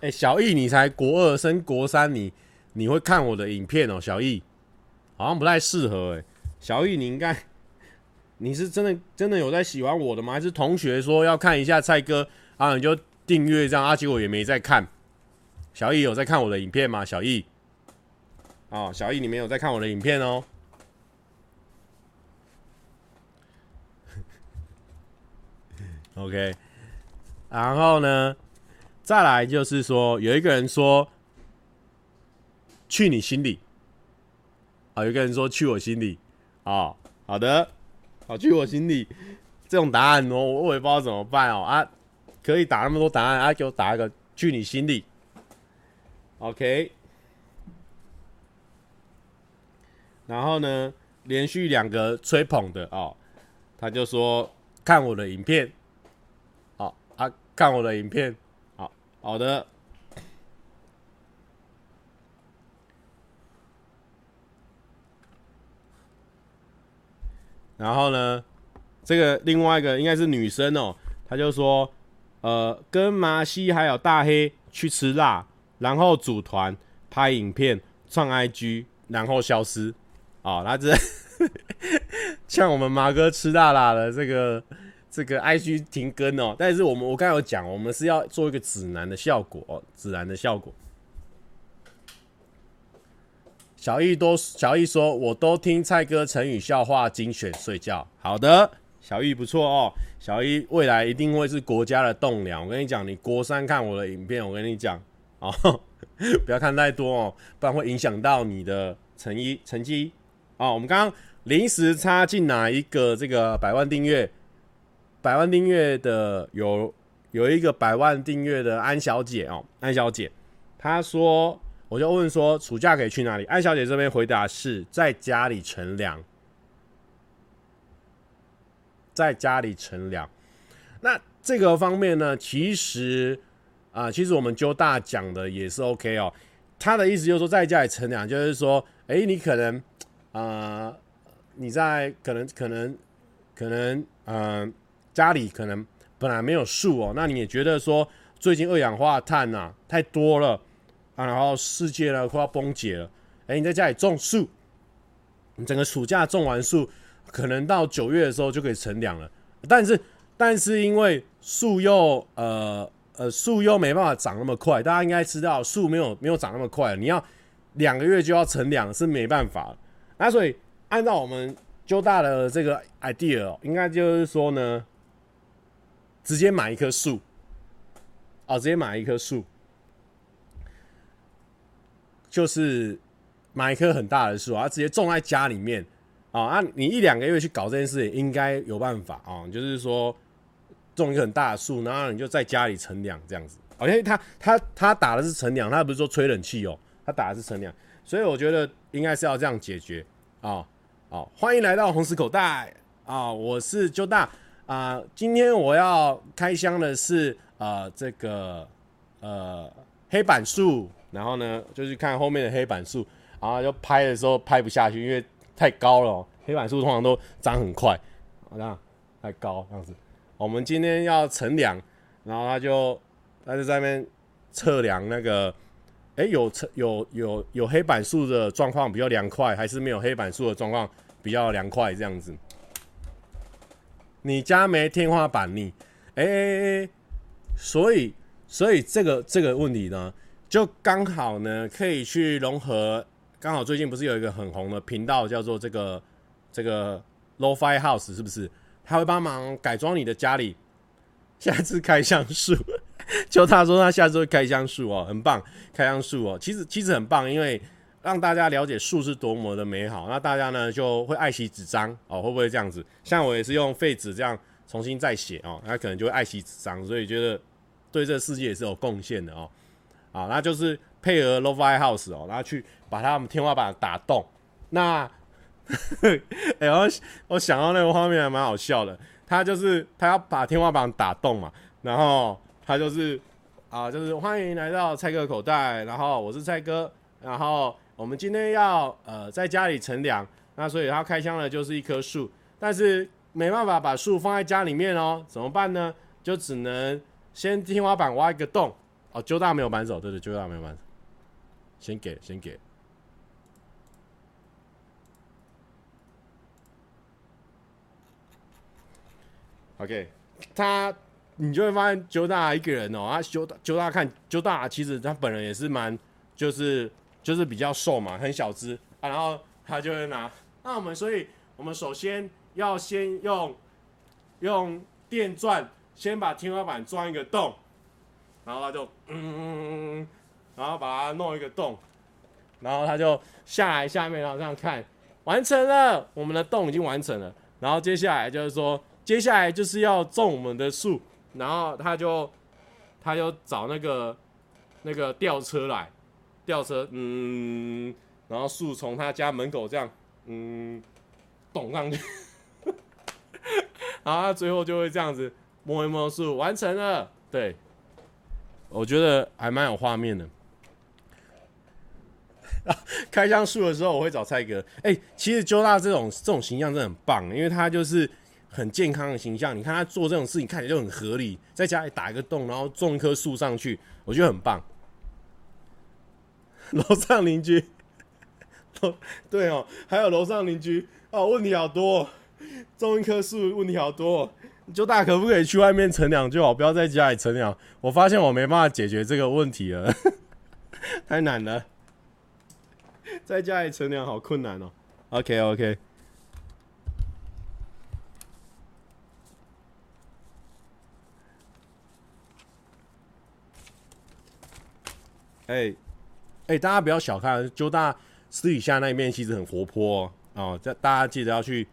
哎、小易，你才国二升国三，你你会看我的影片哦？小易，好像不太适合哎。小易，你应该 [LAUGHS] 你是真的真的有在喜欢我的吗？还是同学说要看一下蔡哥啊，你就。订阅这样，啊，结果也没在看。小易有在看我的影片吗？小易，哦，小易，你没有在看我的影片哦。[LAUGHS] OK，然后呢，再来就是说，有一个人说去你心里，啊，有一个人说去我心里，啊，好的，好，去我心里，这种答案我我也不知道怎么办哦啊。可以打那么多答案啊！给我打一个去你心里，OK。然后呢，连续两个吹捧的哦，他就说看我的影片，好啊，看我的影片，好好的。然后呢，这个另外一个应该是女生哦，她就说。呃，跟麻西还有大黑去吃辣，然后组团拍影片创 IG，然后消失。哦，那这 [LAUGHS] 像我们麻哥吃大辣的这个这个 IG 停更哦。但是我们我刚才有讲，我们是要做一个指南的效果哦，指南的效果。小易多小易说，我都听蔡哥成语笑话精选睡觉。好的。小易不错哦，小易未来一定会是国家的栋梁。我跟你讲，你国三看我的影片，我跟你讲哦，[LAUGHS] 不要看太多哦，不然会影响到你的成一成绩。哦，我们刚刚临时插进哪一个这个百万订阅？百万订阅的有有一个百万订阅的安小姐哦，安小姐，她说，我就问说，暑假可以去哪里？安小姐这边回答是在家里乘凉。在家里乘凉，那这个方面呢，其实啊、其实我们揪大讲的也是 OK 哦。他的意思就是说，在家里乘凉，就是说，哎、你可能啊、你在可能可能可能嗯、家里可能本来没有树哦，那你也觉得说，最近二氧化碳呐、啊、太多了啊，然后世界呢快要崩解了，哎、你在家里种树，你整个暑假种完树。可能到九月的时候就可以乘凉了，但是但是因为树又呃呃树又没办法长那么快，大家应该知道树没有没有长那么快，你要两个月就要乘凉是没办法。那所以按照我们揪大的这个 idea，哦应该就是说呢，直接买一棵树，哦，直接买一棵树，就是买一棵很大的树啊，直接种在家里面。啊，啊，你一两个月去搞这件事，也应该有办法啊。就是说，种一个很大的树，然后你就在家里乘凉这样子。OK，他他他打的是乘凉，他不是说吹冷气哦，他打的是乘凉，所以我觉得应该是要这样解决啊。好，欢迎来到红石口袋啊，我是周大啊。今天我要开箱的是呃这个呃黑板树，然后呢就是看后面的黑板树，然后就拍的时候拍不下去，因为。太高了，黑板树通常都长很快，好像太高这样子。我们今天要乘凉，然后他就他就在那边测量那个，哎、有测有有有黑板树的状况比较凉快，还是没有黑板树的状况比较凉快这样子。你家没天花板你，哎哎哎，所以所以这个这个问题呢，就刚好呢可以去融合。刚好最近不是有一个很红的频道叫做这个这个 Lo-Fi House 是不是？他会帮忙改装你的家里。下次开箱树，[LAUGHS] 就他说他下次会开箱树哦，很棒，开箱树哦，其实其实很棒，因为让大家了解树是多么的美好，那大家呢就会爱惜纸张哦，会不会这样子？像我也是用废纸这样重新再写哦，那可能就会爱惜纸张，所以觉得对这个世界也是有贡献的哦。啊，那就是配合 Lo-Fi House 哦，然后去把他们天花板打洞。那，[LAUGHS] 哎、欸，我我想到那个画面还蛮好笑的，他就是他要把天花板打洞嘛，然后他就是啊，就是欢迎来到蔡哥口袋，然后我是蔡哥，然后。我们今天要呃在家里乘凉，那所以他开箱的就是一棵树，但是没办法把树放在家里面哦，怎么办呢？就只能先天花板挖一个洞哦。揪大没有扳手，对对，揪大没有扳手，先给先给。OK，他你就会发现揪大一个人哦，他揪大揪大看揪大，其实他本人也是蛮就是。就是比较瘦嘛，很小只啊，然后他就会拿。那我们，所以我们首先要先用用电钻先把天花板钻一个洞，然后他就嗯，然后把它弄一个洞，然后他就下来下面，然后这样看，完成了，我们的洞已经完成了。然后接下来就是说，接下来就是要种我们的树，然后他就他就找那个那个吊车来。吊车，嗯，然后树从他家门口这样，嗯，捅上去，[LAUGHS] 然后他最后就会这样子摸一摸树，完成了。对，我觉得还蛮有画面的。[LAUGHS] 开箱树的时候，我会找蔡哥。哎、欸，其实揪大这种这种形象真的很棒，因为他就是很健康的形象。你看他做这种事情，看起来就很合理，在家里打一个洞，然后种一棵树上去，我觉得很棒。[LAUGHS] 楼上邻居，[LAUGHS] 对哦，还有楼上邻居哦，问题好多，种一棵树问题好多，就大可不可以去外面乘凉就好，不要在家里乘凉。我发现我没办法解决这个问题了，[LAUGHS] 太难了，在家里乘凉好困难哦。OK OK，哎。哎、大家不要小看，就大私底下那一面其实很活泼哦。这、大家记得要去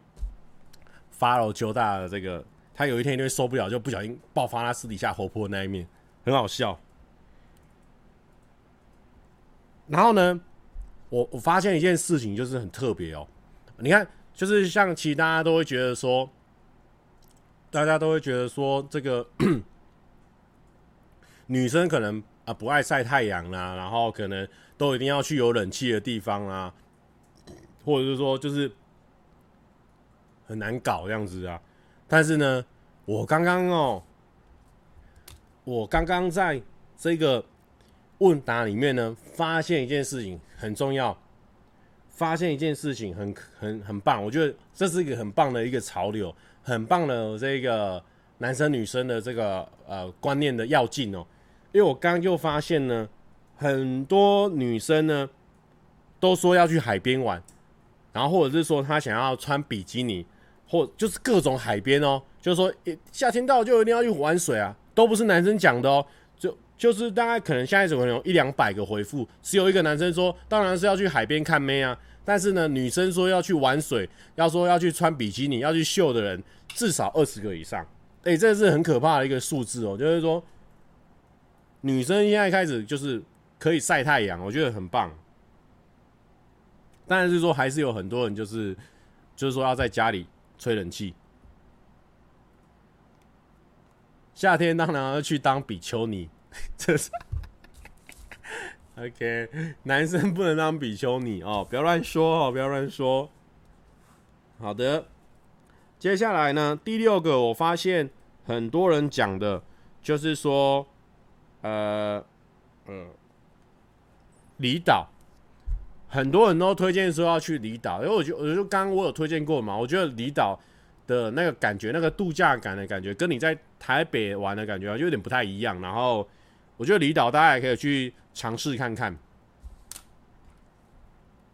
follow 揪大的这个，他有一天一定会受不了，就不小心爆发他私底下活泼的那一面，很好笑。然后呢，我我发现一件事情就是很特别哦。你看，就是像其实大家都会觉得说，大家都会觉得说，这个 [COUGHS] 女生可能啊不爱晒太阳啦，然后可能。都一定要去有冷气的地方啊，或者是说就是很难搞这样子啊。但是呢，我刚刚哦，我刚刚在这个问答里面呢，发现一件事情很重要，发现一件事情很很很棒。我觉得这是一个很棒的一个潮流，很棒的这个男生女生的这个呃观念的要进哦。因为我刚刚就发现呢。很多女生呢，都说要去海边玩，然后或者是说她想要穿比基尼，或就是各种海边哦，就是说夏天到就一定要去玩水啊，都不是男生讲的哦，就就是大概可能现在可能有一两百个回复，只有一个男生说当然是要去海边看妹啊，但是呢，女生说要去玩水，要说要去穿比基尼，要去秀的人至少二十个以上，诶，这是很可怕的一个数字哦，就是说女生现在开始就是。可以晒太阳，我觉得很棒。但是说还是有很多人就是就是说要在家里吹冷气。夏天当然要去当比丘尼，[LAUGHS] 这是 OK。男生不能当比丘尼哦，不要乱说哦，不要乱说。好的，接下来呢，第六个我发现很多人讲的就是说，呃，呃。离岛，很多人都推荐说要去离岛，因为我就我就刚刚我有推荐过嘛，我觉得离岛的那个感觉，那个度假感的感觉，跟你在台北玩的感觉就有点不太一样。然后我觉得离岛大家也可以去尝试看看，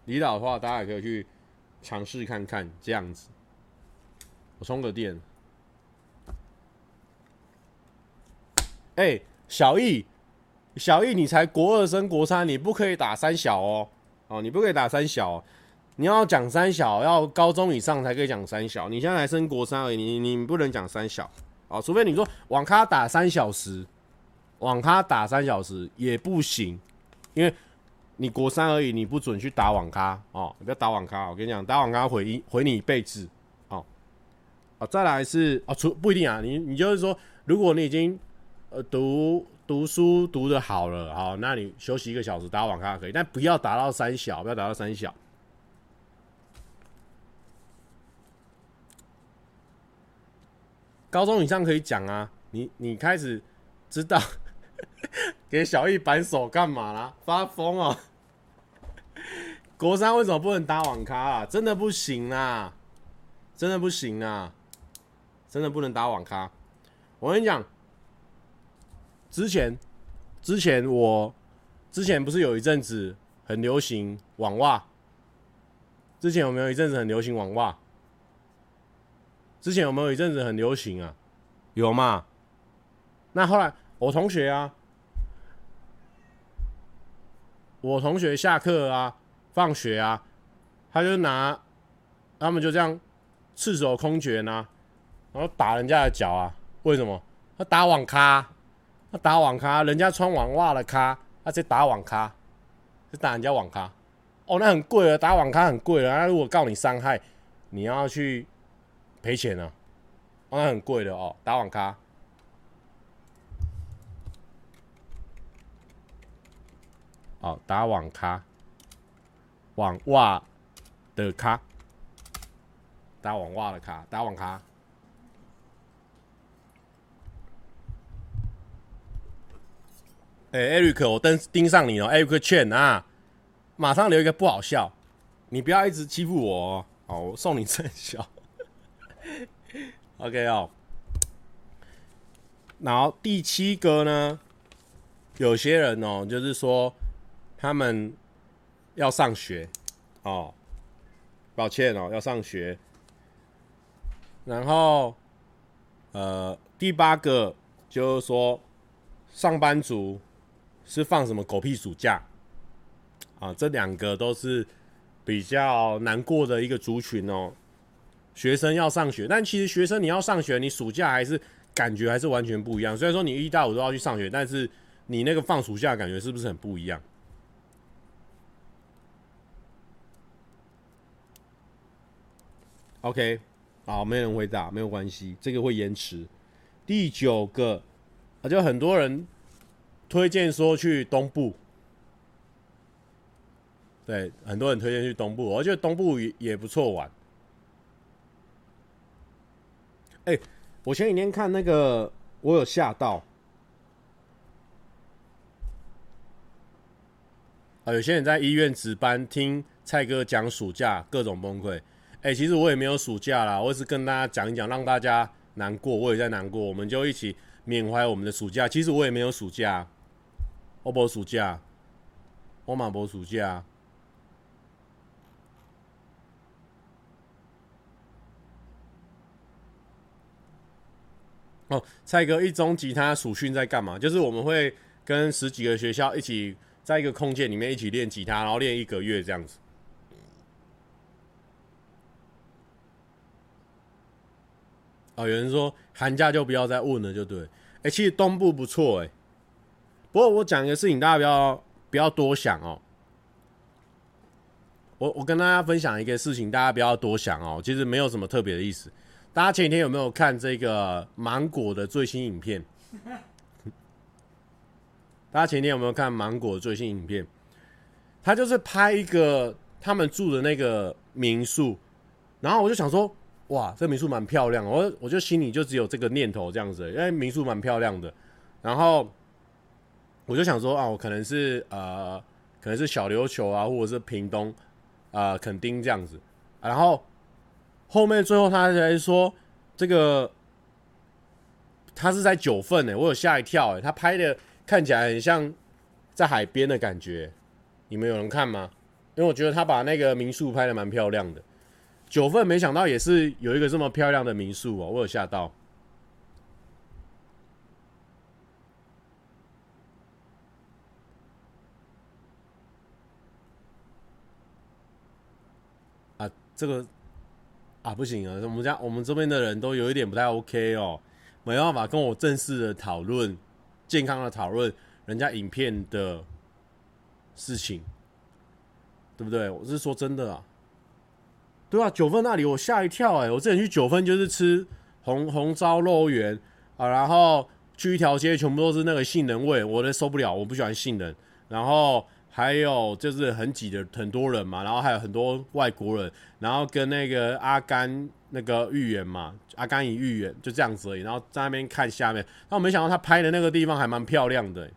离岛的话大家也可以去尝试看看这样子。我充个电。哎、小易。小易，你才国二升国三，你不可以打三小哦，哦，你不可以打三小，你要讲三小，要高中以上才可以讲三小。你现在还升国三而已，你你不能讲三小，哦，除非你说网咖打三小时，网咖打三小时也不行，因为你国三而已，你不准去打网咖哦，你不要打网咖，我跟你讲，打网咖毁一毁你一辈子，哦，哦，再来是哦，除不一定啊，你你就是说，如果你已经呃读。读书读的好了，好，那你休息一个小时打网咖可以，但不要打到三小，不要打到三小。高中以上可以讲啊，你你开始知道 [LAUGHS] 给小易扳手干嘛啦？发疯啊！国三为什么不能打网咖啊？真的不行啊！真的不行啊！真的不能打网咖。我跟你讲。之前，之前我之前不是有一阵子很流行网袜？之前有没有一阵子很流行网袜？之前有没有一阵子很流行啊？有嘛？那后来我同学啊，我同学下课啊，放学啊，他就拿，他们就这样赤手空拳啊，然后打人家的脚啊？为什么？他打网咖。打网咖，人家穿网袜的咖，他在打网咖，是打人家网咖。哦，那很贵了，打网咖很贵了。那如果告你伤害，你要去赔钱呢？哦，那很贵的哦，打网咖。哦，打网咖，网袜的咖，打网袜的咖，打网咖。哎、欸、，Eric，我盯盯上你了，Eric Chen 啊，马上留一个不好笑，你不要一直欺负我哦，好，我送你真笑。OK 哦，然后第七个呢，有些人哦，就是说他们要上学哦，抱歉哦，要上学。然后呃，第八个就是说上班族。是放什么狗屁暑假啊？这两个都是比较难过的一个族群哦。学生要上学，但其实学生你要上学，你暑假还是感觉还是完全不一样。虽然说你一到五都要去上学，但是你那个放暑假感觉是不是很不一样？OK，好，没人回答，没有关系，这个会延迟。第九个啊，就很多人。推荐说去东部，对，很多人推荐去东部，我觉得东部也也不错玩。哎，我前几天看那个，我有吓到。啊，有些人在医院值班，听蔡哥讲暑假，各种崩溃。哎，其实我也没有暑假啦，我只是跟大家讲一讲，让大家难过，我也在难过，我们就一起缅怀我们的暑假。其实我也没有暑假。我无暑假，我嘛无暑假。哦，蔡哥，一中吉他暑训在干嘛？就是我们会跟十几个学校一起在一个空间里面一起练吉他，然后练一个月这样子。哦，有人说寒假就不要再问了，就对。哎，其实东部不错，哎。不过我讲一个事情，大家不要不要多想哦。我我跟大家分享一个事情，大家不要多想哦。其实没有什么特别的意思。大家前几天有没有看这个芒果的最新影片？[LAUGHS] 大家前天有没有看芒果的最新影片？他就是拍一个他们住的那个民宿，然后我就想说，哇，这民宿蛮漂亮。我我就心里就只有这个念头这样子，因为民宿蛮漂亮的。然后。我就想说啊，我可能是呃，可能是小琉球啊，或者是屏东啊、垦丁这样子。然后后面最后他才说这个他是在九份哎，我有吓一跳哎，他拍的看起来很像在海边的感觉。你们有人看吗？因为我觉得他把那个民宿拍的蛮漂亮的。九份没想到也是有一个这么漂亮的民宿哦，我有吓到。这个啊不行啊，我们家我们这边的人都有一点不太 OK 哦，没办法跟我正式的讨论健康的讨论人家影片的事情，对不对？我是说真的啊，对啊，九份那里我吓一跳哎、我之前去九份就是吃红红烧肉圆啊，然后去一条街全部都是那个杏仁味，我都受不了，我不喜欢杏仁，然后。还有就是很挤的很多人嘛，然后还有很多外国人，然后跟那个阿甘那个芋圆嘛，阿甘与芋圆就这样子而已，然后在那边看下面，但我没想到他拍的那个地方还蛮漂亮的，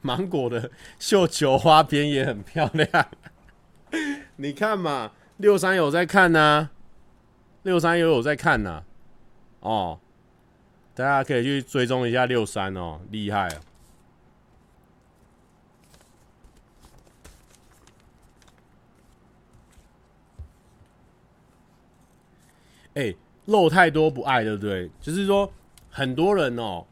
芒果的绣球花边也很漂亮，[LAUGHS] 你看嘛，六三有在看呢、啊，六三有有在看呢、啊，哦，大家可以去追踪一下六三哦，厉害啊！哎、欸，肉太多不爱，对不对？就是说，很多人哦、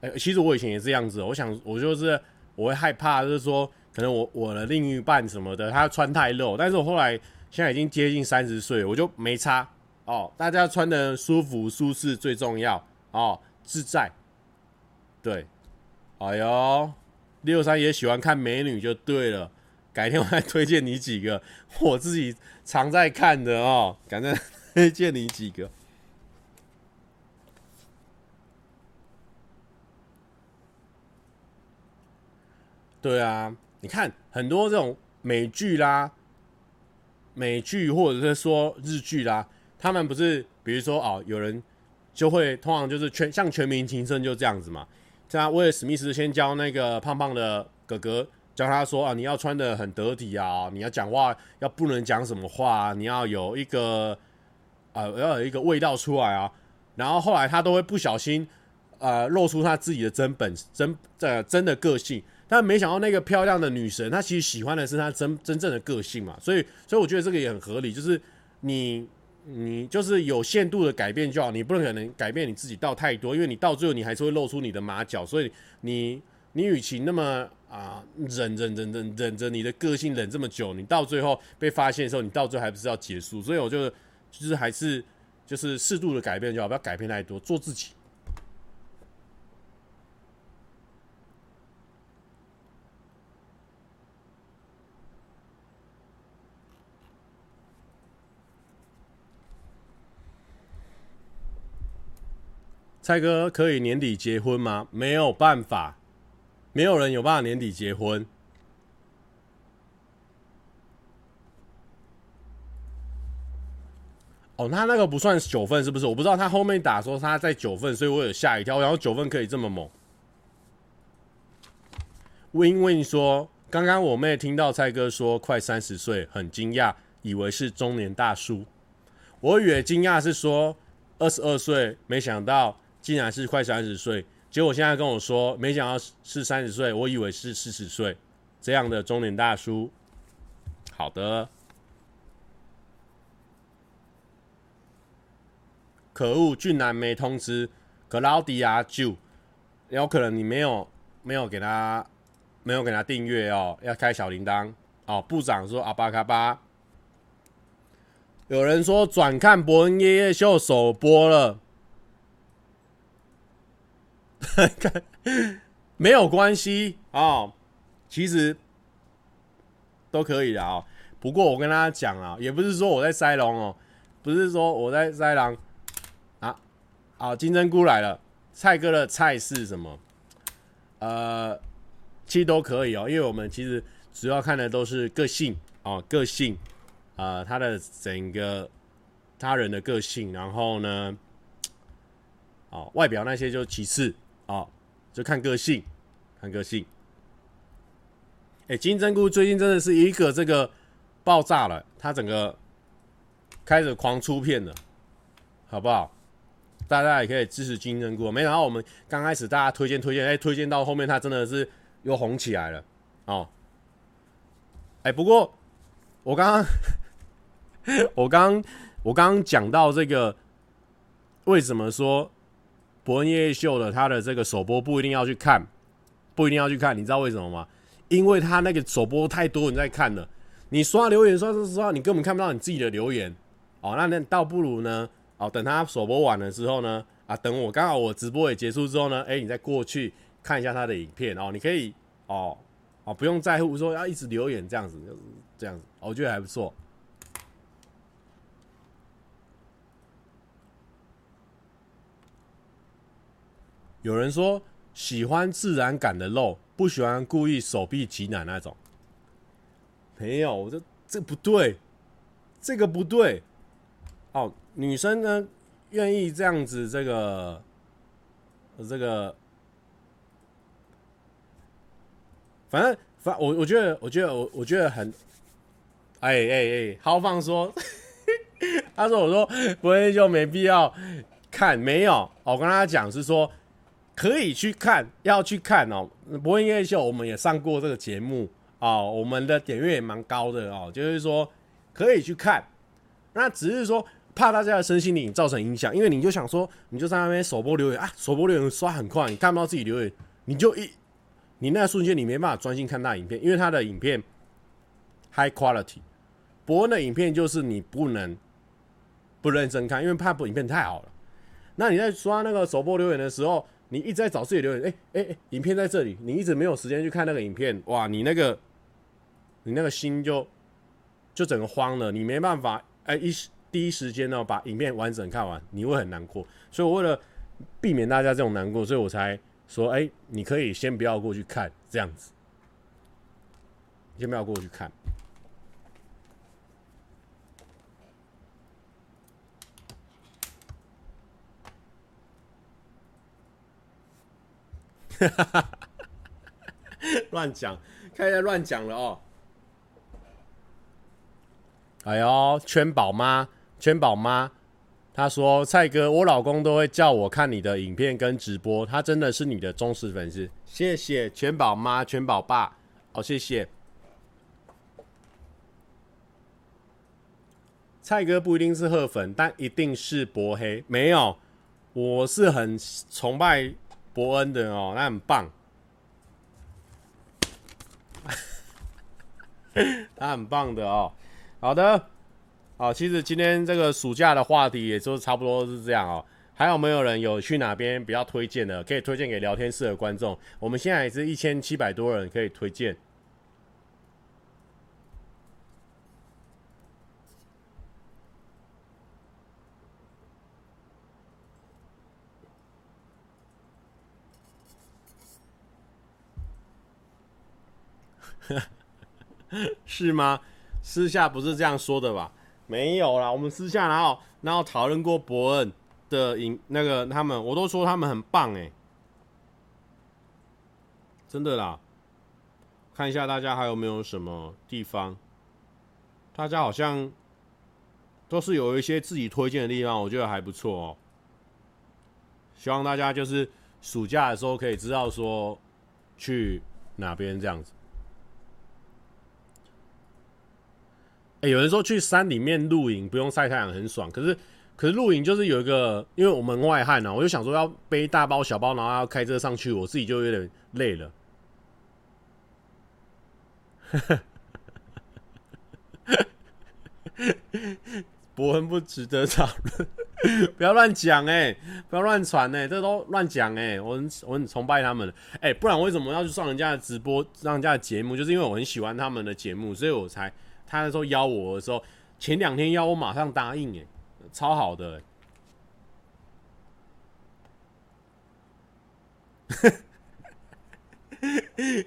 哎、其实我以前也是这样子。我想，我就是我会害怕，就是说，可能我我的另一半什么的，他穿太露。但是我后来现在已经接近三十岁，我就没差哦。大家穿的舒服舒适最重要哦，自在。对，哎呦，六三也喜欢看美女就对了。改天我再推荐你几个我自己常在看的哦，反正。[LAUGHS] 推荐你几个？对啊，你看很多这种美剧啦、美剧或者是说日剧啦，他们不是比如说哦，有人就会通常就是全像《全民情圣》就这样子嘛。这样威尔史密斯先教那个胖胖的哥哥教他说啊，你要穿的很得体啊，你要讲话要不能讲什么话，你要有一个。呃，要有一个味道出来啊，然后后来他都会不小心，呃，露出他自己的真本真呃真的个性，但没想到那个漂亮的女神，她其实喜欢的是他真真正的个性嘛，所以所以我觉得这个也很合理，就是你你就是有限度的改变就好，你不能可能改变你自己到太多，因为你到最后你还是会露出你的马脚，所以你你与其那么啊、忍忍忍忍忍着你的个性忍这么久，你到最后被发现的时候，你到最后还不是要结束，所以我就。就是还是就是适度的改变就好，不要改变太多，做自己。蔡哥可以年底结婚吗？没有办法，没有人有办法年底结婚。哦，他那个不算九份是不是？我不知道他后面打说他在九份，所以我有吓一跳。然后九份可以这么猛。Win Win 说，刚刚我妹听到蔡哥说快三十岁，很惊讶，以为是中年大叔。我以为惊讶是说二十二岁，没想到竟然是快三十岁。结果现在跟我说，没想到是三十岁，我以为是四十岁这样的中年大叔。好的。可恶，俊男没通知，克劳迪亚就有可能你没有没有给他没有给他订阅哦，要开小铃铛哦。部长说阿巴卡巴，有人说转看伯恩夜夜秀首播了，[LAUGHS] 没有关系哦，其实都可以的哦。不过我跟大家讲啊，也不是说我在塞龙哦，不是说我在塞狼。好，金针菇来了。蔡哥的菜是什么？呃，其实都可以哦，因为我们其实主要看的都是个性哦，个性，呃，他的整个他人的个性，然后呢，哦，外表那些就其次哦，就看个性，看个性。哎，金针菇最近真的是一个这个爆炸了，它整个开始狂出片了，好不好？大家也可以支持金针菇，没想到我们刚开始大家推荐推荐，哎，推荐到后面他真的是又红起来了哦。哎，不过我刚刚 [LAUGHS] 我刚我刚刚讲到这个，为什么说博恩夜秀的他的这个首播不一定要去看，不一定要去看，你知道为什么吗？因为他那个首播太多人在看了，你刷留言刷刷刷，你根本看不到你自己的留言哦。那那倒不如呢，哦，等他首播完了之后呢，啊，等我刚好我直播也结束之后呢，哎、你再过去看一下他的影片哦。你可以哦哦，不用在乎说要一直留言这样子，就是这样子，我觉得还不错。有人说喜欢自然感的肉，不喜欢故意手臂挤奶那种。没有，我这这不对，这个不对。哦，女生呢愿意这样子，这个这个，反正反我我觉得我觉得我我觉得很，哎哎哎，豪放说，[LAUGHS] 他说我说不会就没必要看，没有，我跟他讲是说。可以去看，要去看哦。博恩夜秀我们也上过这个节目哦，我们的点阅也蛮高的哦。就是说可以去看，那只是说怕大家的身心灵造成影响，因为你就想说，你就在那边首播留言啊，首播留言刷很快，你看不到自己留言，你就一你那瞬间你没办法专心看他影片，因为他的影片 high quality。博恩的影片就是你不能不认真看，因为怕不影片太好了。那你在刷那个首播留言的时候。你一直在找自己留言，哎哎哎，影片在这里，你一直没有时间去看那个影片，哇，你那个，你那个心就就整个慌了，你没办法，哎一第一时间呢把影片完整看完，你会很难过。所以我为了避免大家这种难过，所以我才说，哎，你可以先不要过去看，这样子，先不要过去看。哈哈，乱讲，看一下乱讲了哦。哎呦，圈宝妈，圈宝妈，他说：“蔡哥，我老公都会叫我看你的影片跟直播，他真的是你的忠实粉丝。”谢谢全宝妈、全宝爸，好，谢谢。蔡哥不一定是鹤粉，但一定是博黑。没有，我是很崇拜。博恩的哦，那很棒，[LAUGHS] 他很棒的哦。好的，好，其实今天这个暑假的话题也就差不多是这样哦。还有没有人有去哪边比较推荐的，可以推荐给聊天室的观众？我们现在也是一千七百多人可以推荐。[LAUGHS] 是吗？私下不是这样说的吧？没有啦，我们私下然后然后讨论过博恩的影那个他们，我都说他们很棒哎，真的啦。看一下大家还有没有什么地方，大家好像都是有一些自己推荐的地方，我觉得还不错哦。希望大家就是暑假的时候可以知道说去哪边这样子。哎、有人说去山里面露营不用晒太阳很爽，可是可是露营就是有一个，因为我们外汉呢、我就想说要背大包小包，然后要开车上去，我自己就有点累了。[LAUGHS] 博恩不值得讨论，不要乱讲哎，不要乱传哎，这都乱讲哎，我很我很崇拜他们哎、不然为什么要去上人家的直播，上人家的节目？就是因为我很喜欢他们的节目，所以我才。他那时候邀我的时候，前两天邀我马上答应，哎，超好的，[LAUGHS]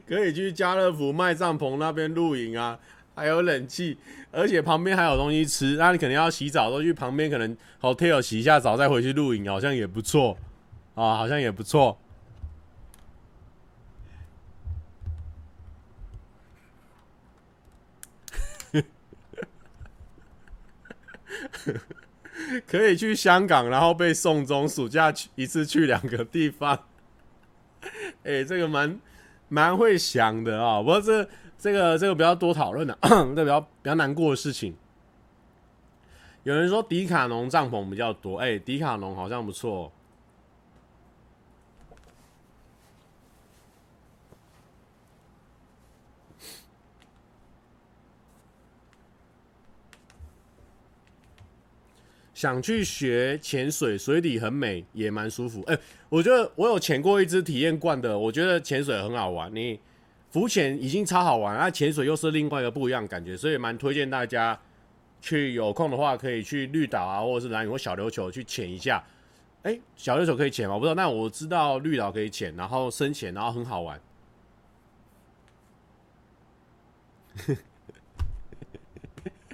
可以去家乐福卖帐篷那边露营啊，还有冷气，而且旁边还有东西吃。那你可能要洗澡，都去旁边可能 hotel 洗一下澡，再回去露营，好像也不错啊，好像也不错。[LAUGHS] 可以去香港，然后被送终，暑假去一次去两个地方。[LAUGHS] 哎、这个蛮蛮会想的啊、不过这这个这个不要多讨论的，[COUGHS] 这比较比较难过的事情。有人说迪卡侬帐篷比较多，哎、迪卡侬好像不错、哦。想去学潜水，水底很美，也蛮舒服。哎、我觉得我有潜过一支体验罐的，我觉得潜水很好玩。你浮潜已经超好玩，那潜水又是另外一个不一样感觉，所以蛮推荐大家去有空的话，可以去绿岛啊，或者是兰屿或小琉球去潜一下。哎、小琉球可以潜吗？我不知道，但我知道绿岛可以潜，然后深潜，然后很好玩。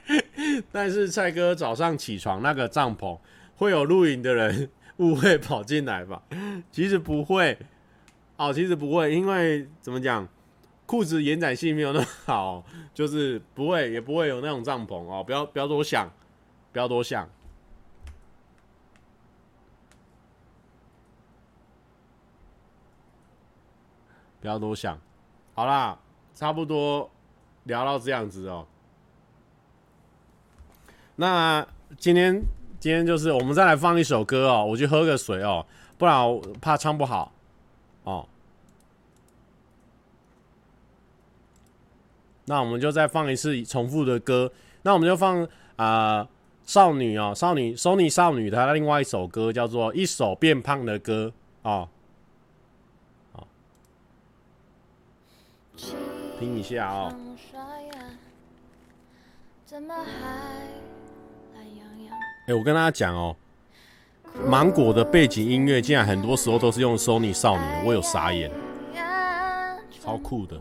[LAUGHS] 但是蔡哥早上起床那个帐篷，会有露营的人误会跑进来吧？[LAUGHS] 其实不会，哦，其实不会，因为怎么讲，裤子延展性没有那么好，[LAUGHS] 就是不会，也不会有那种帐篷哦。不要不要多想，不要多想，不要多想。好啦，差不多聊到这样子哦。那今天今天就是我们再来放一首歌哦，我去喝个水哦，不然我怕唱不好。哦。那我们就再放一次重复的歌，那我们就放啊、少女哦，少女 Sony 少女她的另外一首歌叫做《一首变胖的歌》哦，听一下哦。怎么还哎、欸，我跟大家讲哦，芒果的背景音乐竟然很多时候都是用 Sony 少女，我有傻眼，超酷的。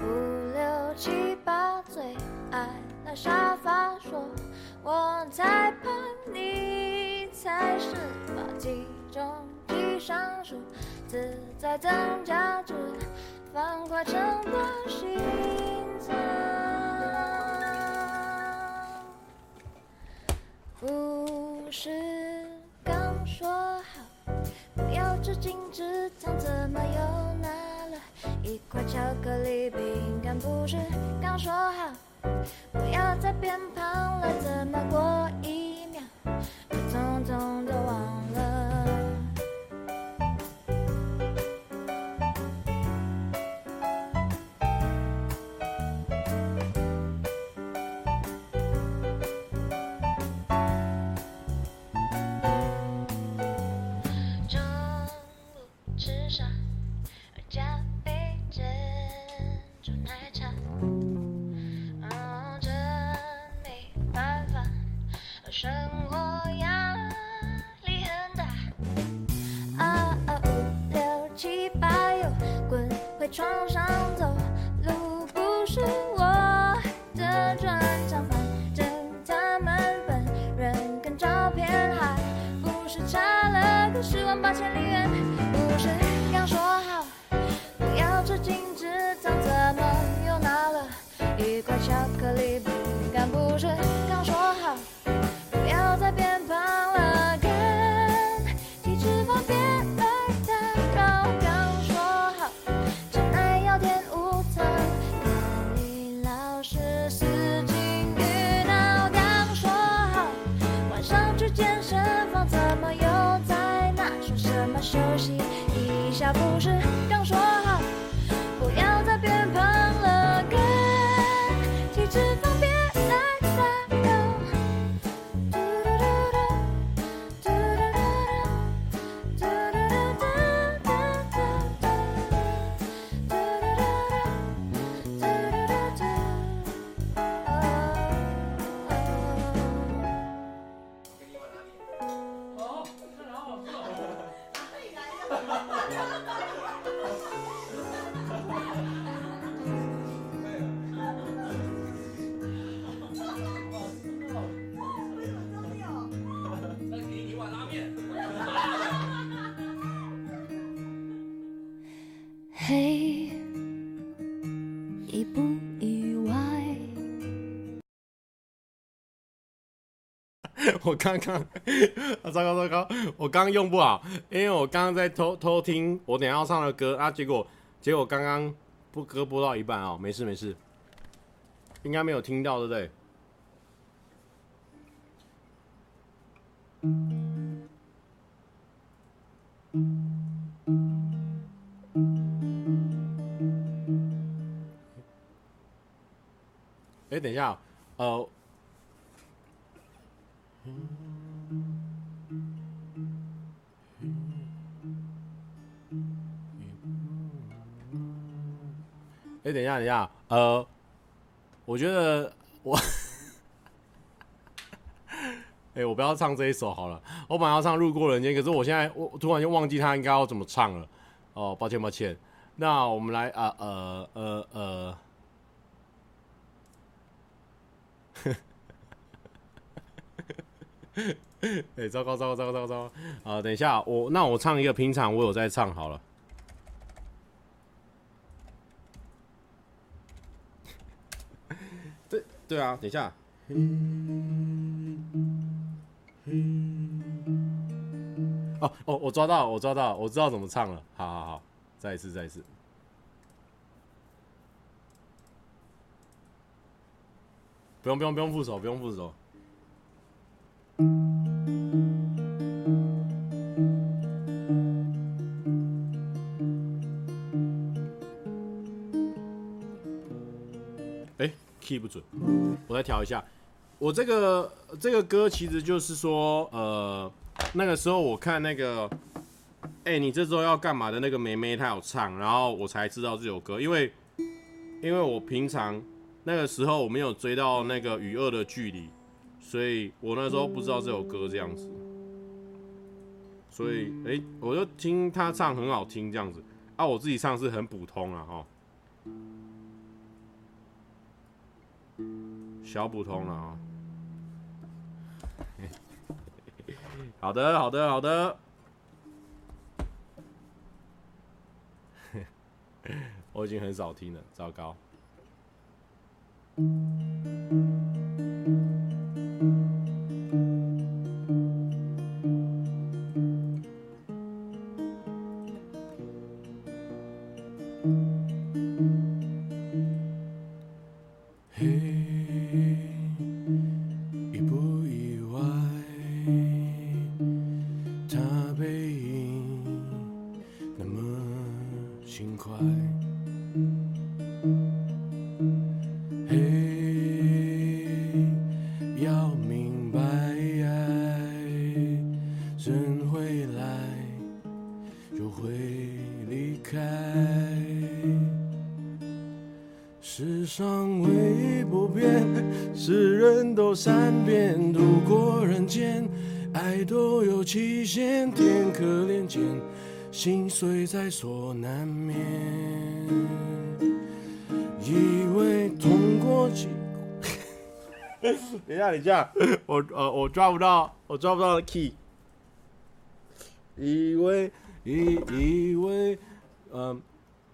五六七八最爱拉沙发说，我才怕你才是把体重机上数，自在增加值，方块成了心脏。不是刚说好不要吃精致糖，怎么又拿了一块巧克力饼干？不是刚说好不要再变胖了，怎么过一秒就匆匆的忘床上走路不是我的专长反正他们本人跟照片还不是差了个十万八千里远不是刚说好不要吃精致糖怎么又拿了一块巧克力饼干不是ハハハハ!我刚，啊，糟糕糟糕！我刚刚用不好，因为我刚刚在偷偷听我等下要唱的歌啊，结果结果刚刚播歌播到一半哦，没事没事，应该没有听到对不对？哎，等一下，呃。等一下，等一下，呃，我觉得我，[LAUGHS] 哎，我不要唱这一首好了，我本来要唱《路过人间》，可是我现在我突然就忘记他应该要怎么唱了，哦，抱歉，抱歉。那我们来啊，呃，呃，呃，[LAUGHS] 哎，糟糕，糟糕，糟糕，糟糕，啊、呃，等一下，我那我唱一个平常我有在唱好了。对啊，等一下。哦哦，我抓到，我抓到，我知道怎么唱了。好好好。再一次，再一次，不用，不用，不用副手，不用副手。，key 不准，我再调一下。我这个这个歌其实就是说，呃，那个时候我看那个。哎、你这周要干嘛的那个梅梅她有唱，然后我才知道这首歌，因为因为我平常那个时候我没有追到那个与恶的距离，所以我那时候不知道这首歌这样子，所以哎、我就听他唱很好听这样子，啊，我自己唱是很普通啊哈，小普通了啊，好的好的好的。[LAUGHS] 我已经很少听了，糟糕。等一下，等一下，[LAUGHS] 我呃，我抓不到，我抓不到的 key。以为以以为，嗯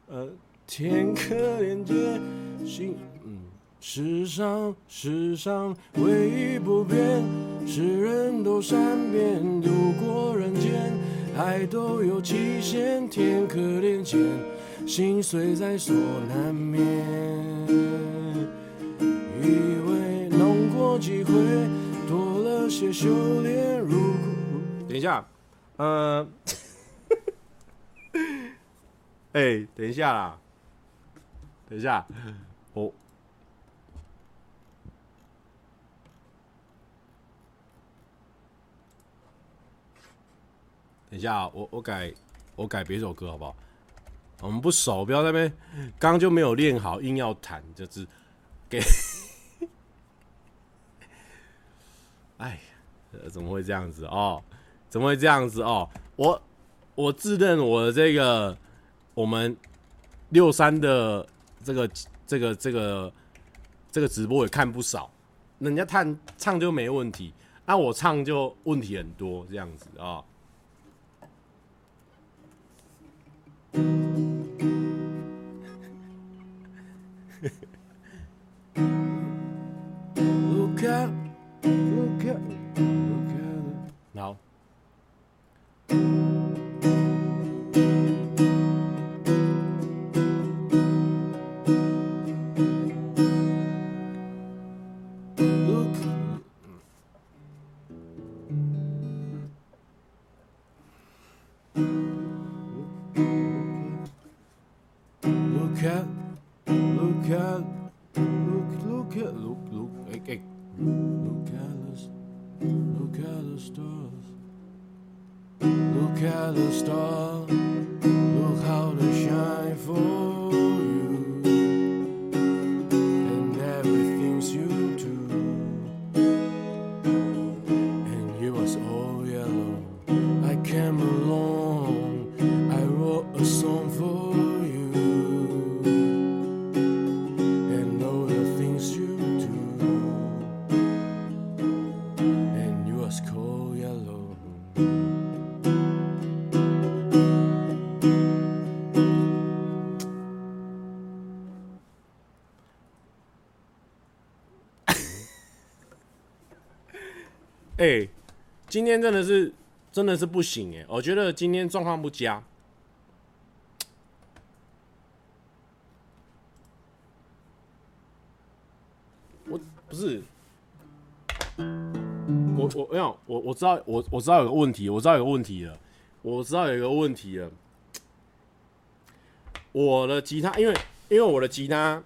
呃，天可怜见，心嗯，世上世上唯一不变，世人都善变，路过人间。爱都有期限，天可怜见，心碎在所难免。以为弄过几回，多了些修炼。如等一下，呃，[LAUGHS] 哎、等一下啦，等一下，我。等一下，我我改我改别首歌好不好？我们不熟，不要在那边，刚刚就没有练好，硬要弹，就是给。哎呀，怎么会这样子哦？怎么会这样子哦？我我自认我这个我们六三的这个这个这个这个直播也看不少，人家唱唱就没问题，那我唱就问题很多，这样子啊。哦 Look out, 今天真的是真的是不行哎、我觉得今天状况不佳。我不是，我我没有我我知道我我知道有个问题，我知道有个问题了，我知道有一个问题了。我的吉他，因为因为我的吉他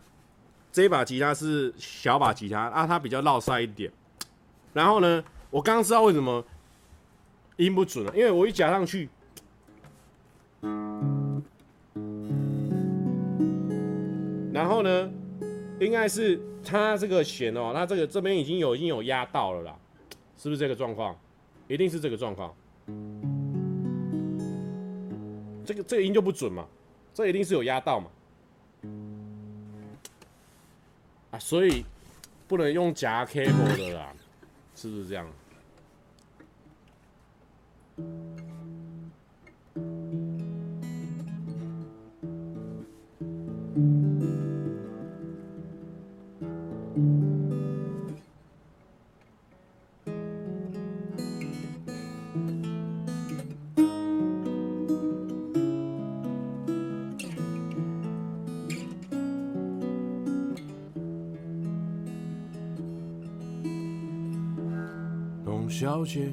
这一把吉他是小把吉他啊，它比较绕塞一点。然后呢，我刚刚知道为什么音不准了，因为我一夹上去，然后呢，应该是它这个弦哦，它这个这边已经有已经有压到了啦，是不是这个状况？一定是这个状况，这个这个音就不准嘛，这一定是有压到嘛，啊，所以不能用夹 cable 的啦。是不是这样？董小姐，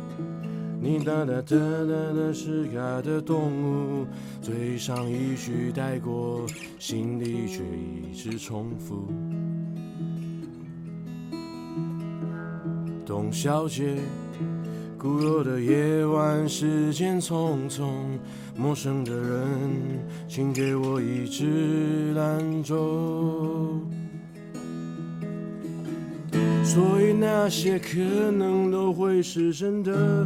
你哒哒哒哒哒是嘎的动物，嘴上一句带过，心里却一直重复。董小姐，孤独的夜晚，时间匆匆，陌生的人，请给我一支兰州。所以那些可能都会是真的，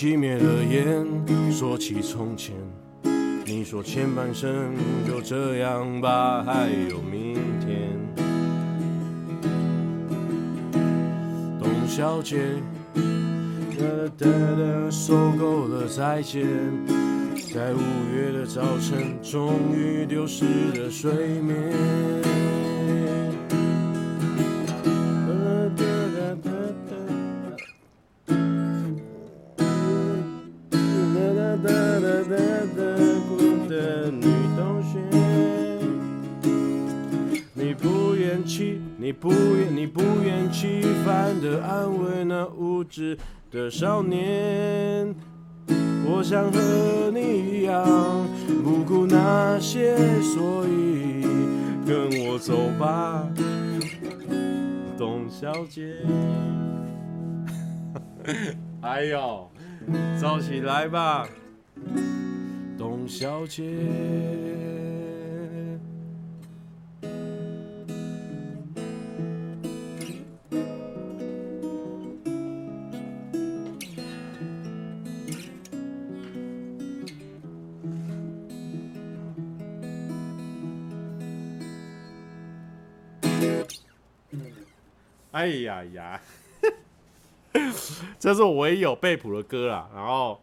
熄灭了烟，说起从前，你说前半生就这样吧，还有明天。董小姐，哒哒哒，受够了再见，在五月的早晨，终于丢失了睡眠。的少年。我想和你一样，不顾那些，所以跟我走吧，董小姐。[LAUGHS] 哎呦，走起来吧！董小姐。哎呀呀，[LAUGHS] 这是我唯一有背谱的歌啦。然后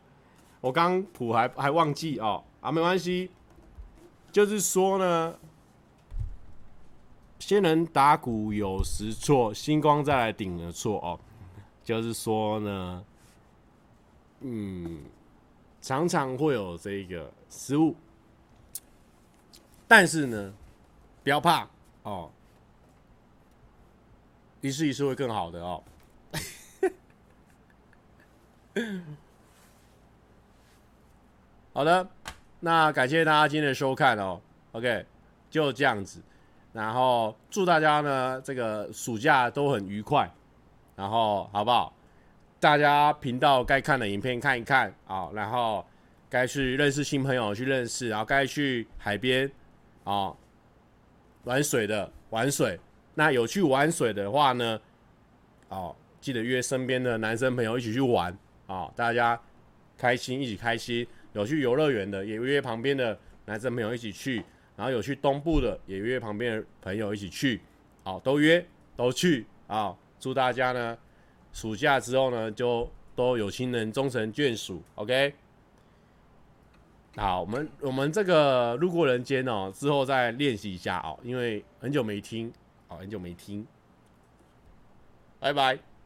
我刚谱还还忘记哦，啊，没关系。就是说呢，仙人打鼓有时错，星光再来顶了错哦。就是说呢，嗯，常常会有这个失误，但是呢，不要怕哦。一试一试会更好的哦。好的，那感谢大家今天的收看哦。OK，就这样子。然后祝大家呢这个暑假都很愉快。然后好不好？大家频道该看的影片看一看啊。然后该去认识新朋友去认识，然后该去海边啊玩水的玩水。那有去玩水的话呢，哦，记得约身边的男生朋友一起去玩啊，哦，大家开心一起开心。有去游乐园的，也约旁边的男生朋友一起去。然后有去东部的，也约旁边的朋友一起去。好，哦，都约都去啊，哦！祝大家呢，暑假之后呢，就都有情人终成眷属。OK，好，我们我们这个路过人间哦，之后再练习一下哦，因为很久没听。好，很久没听，拜拜。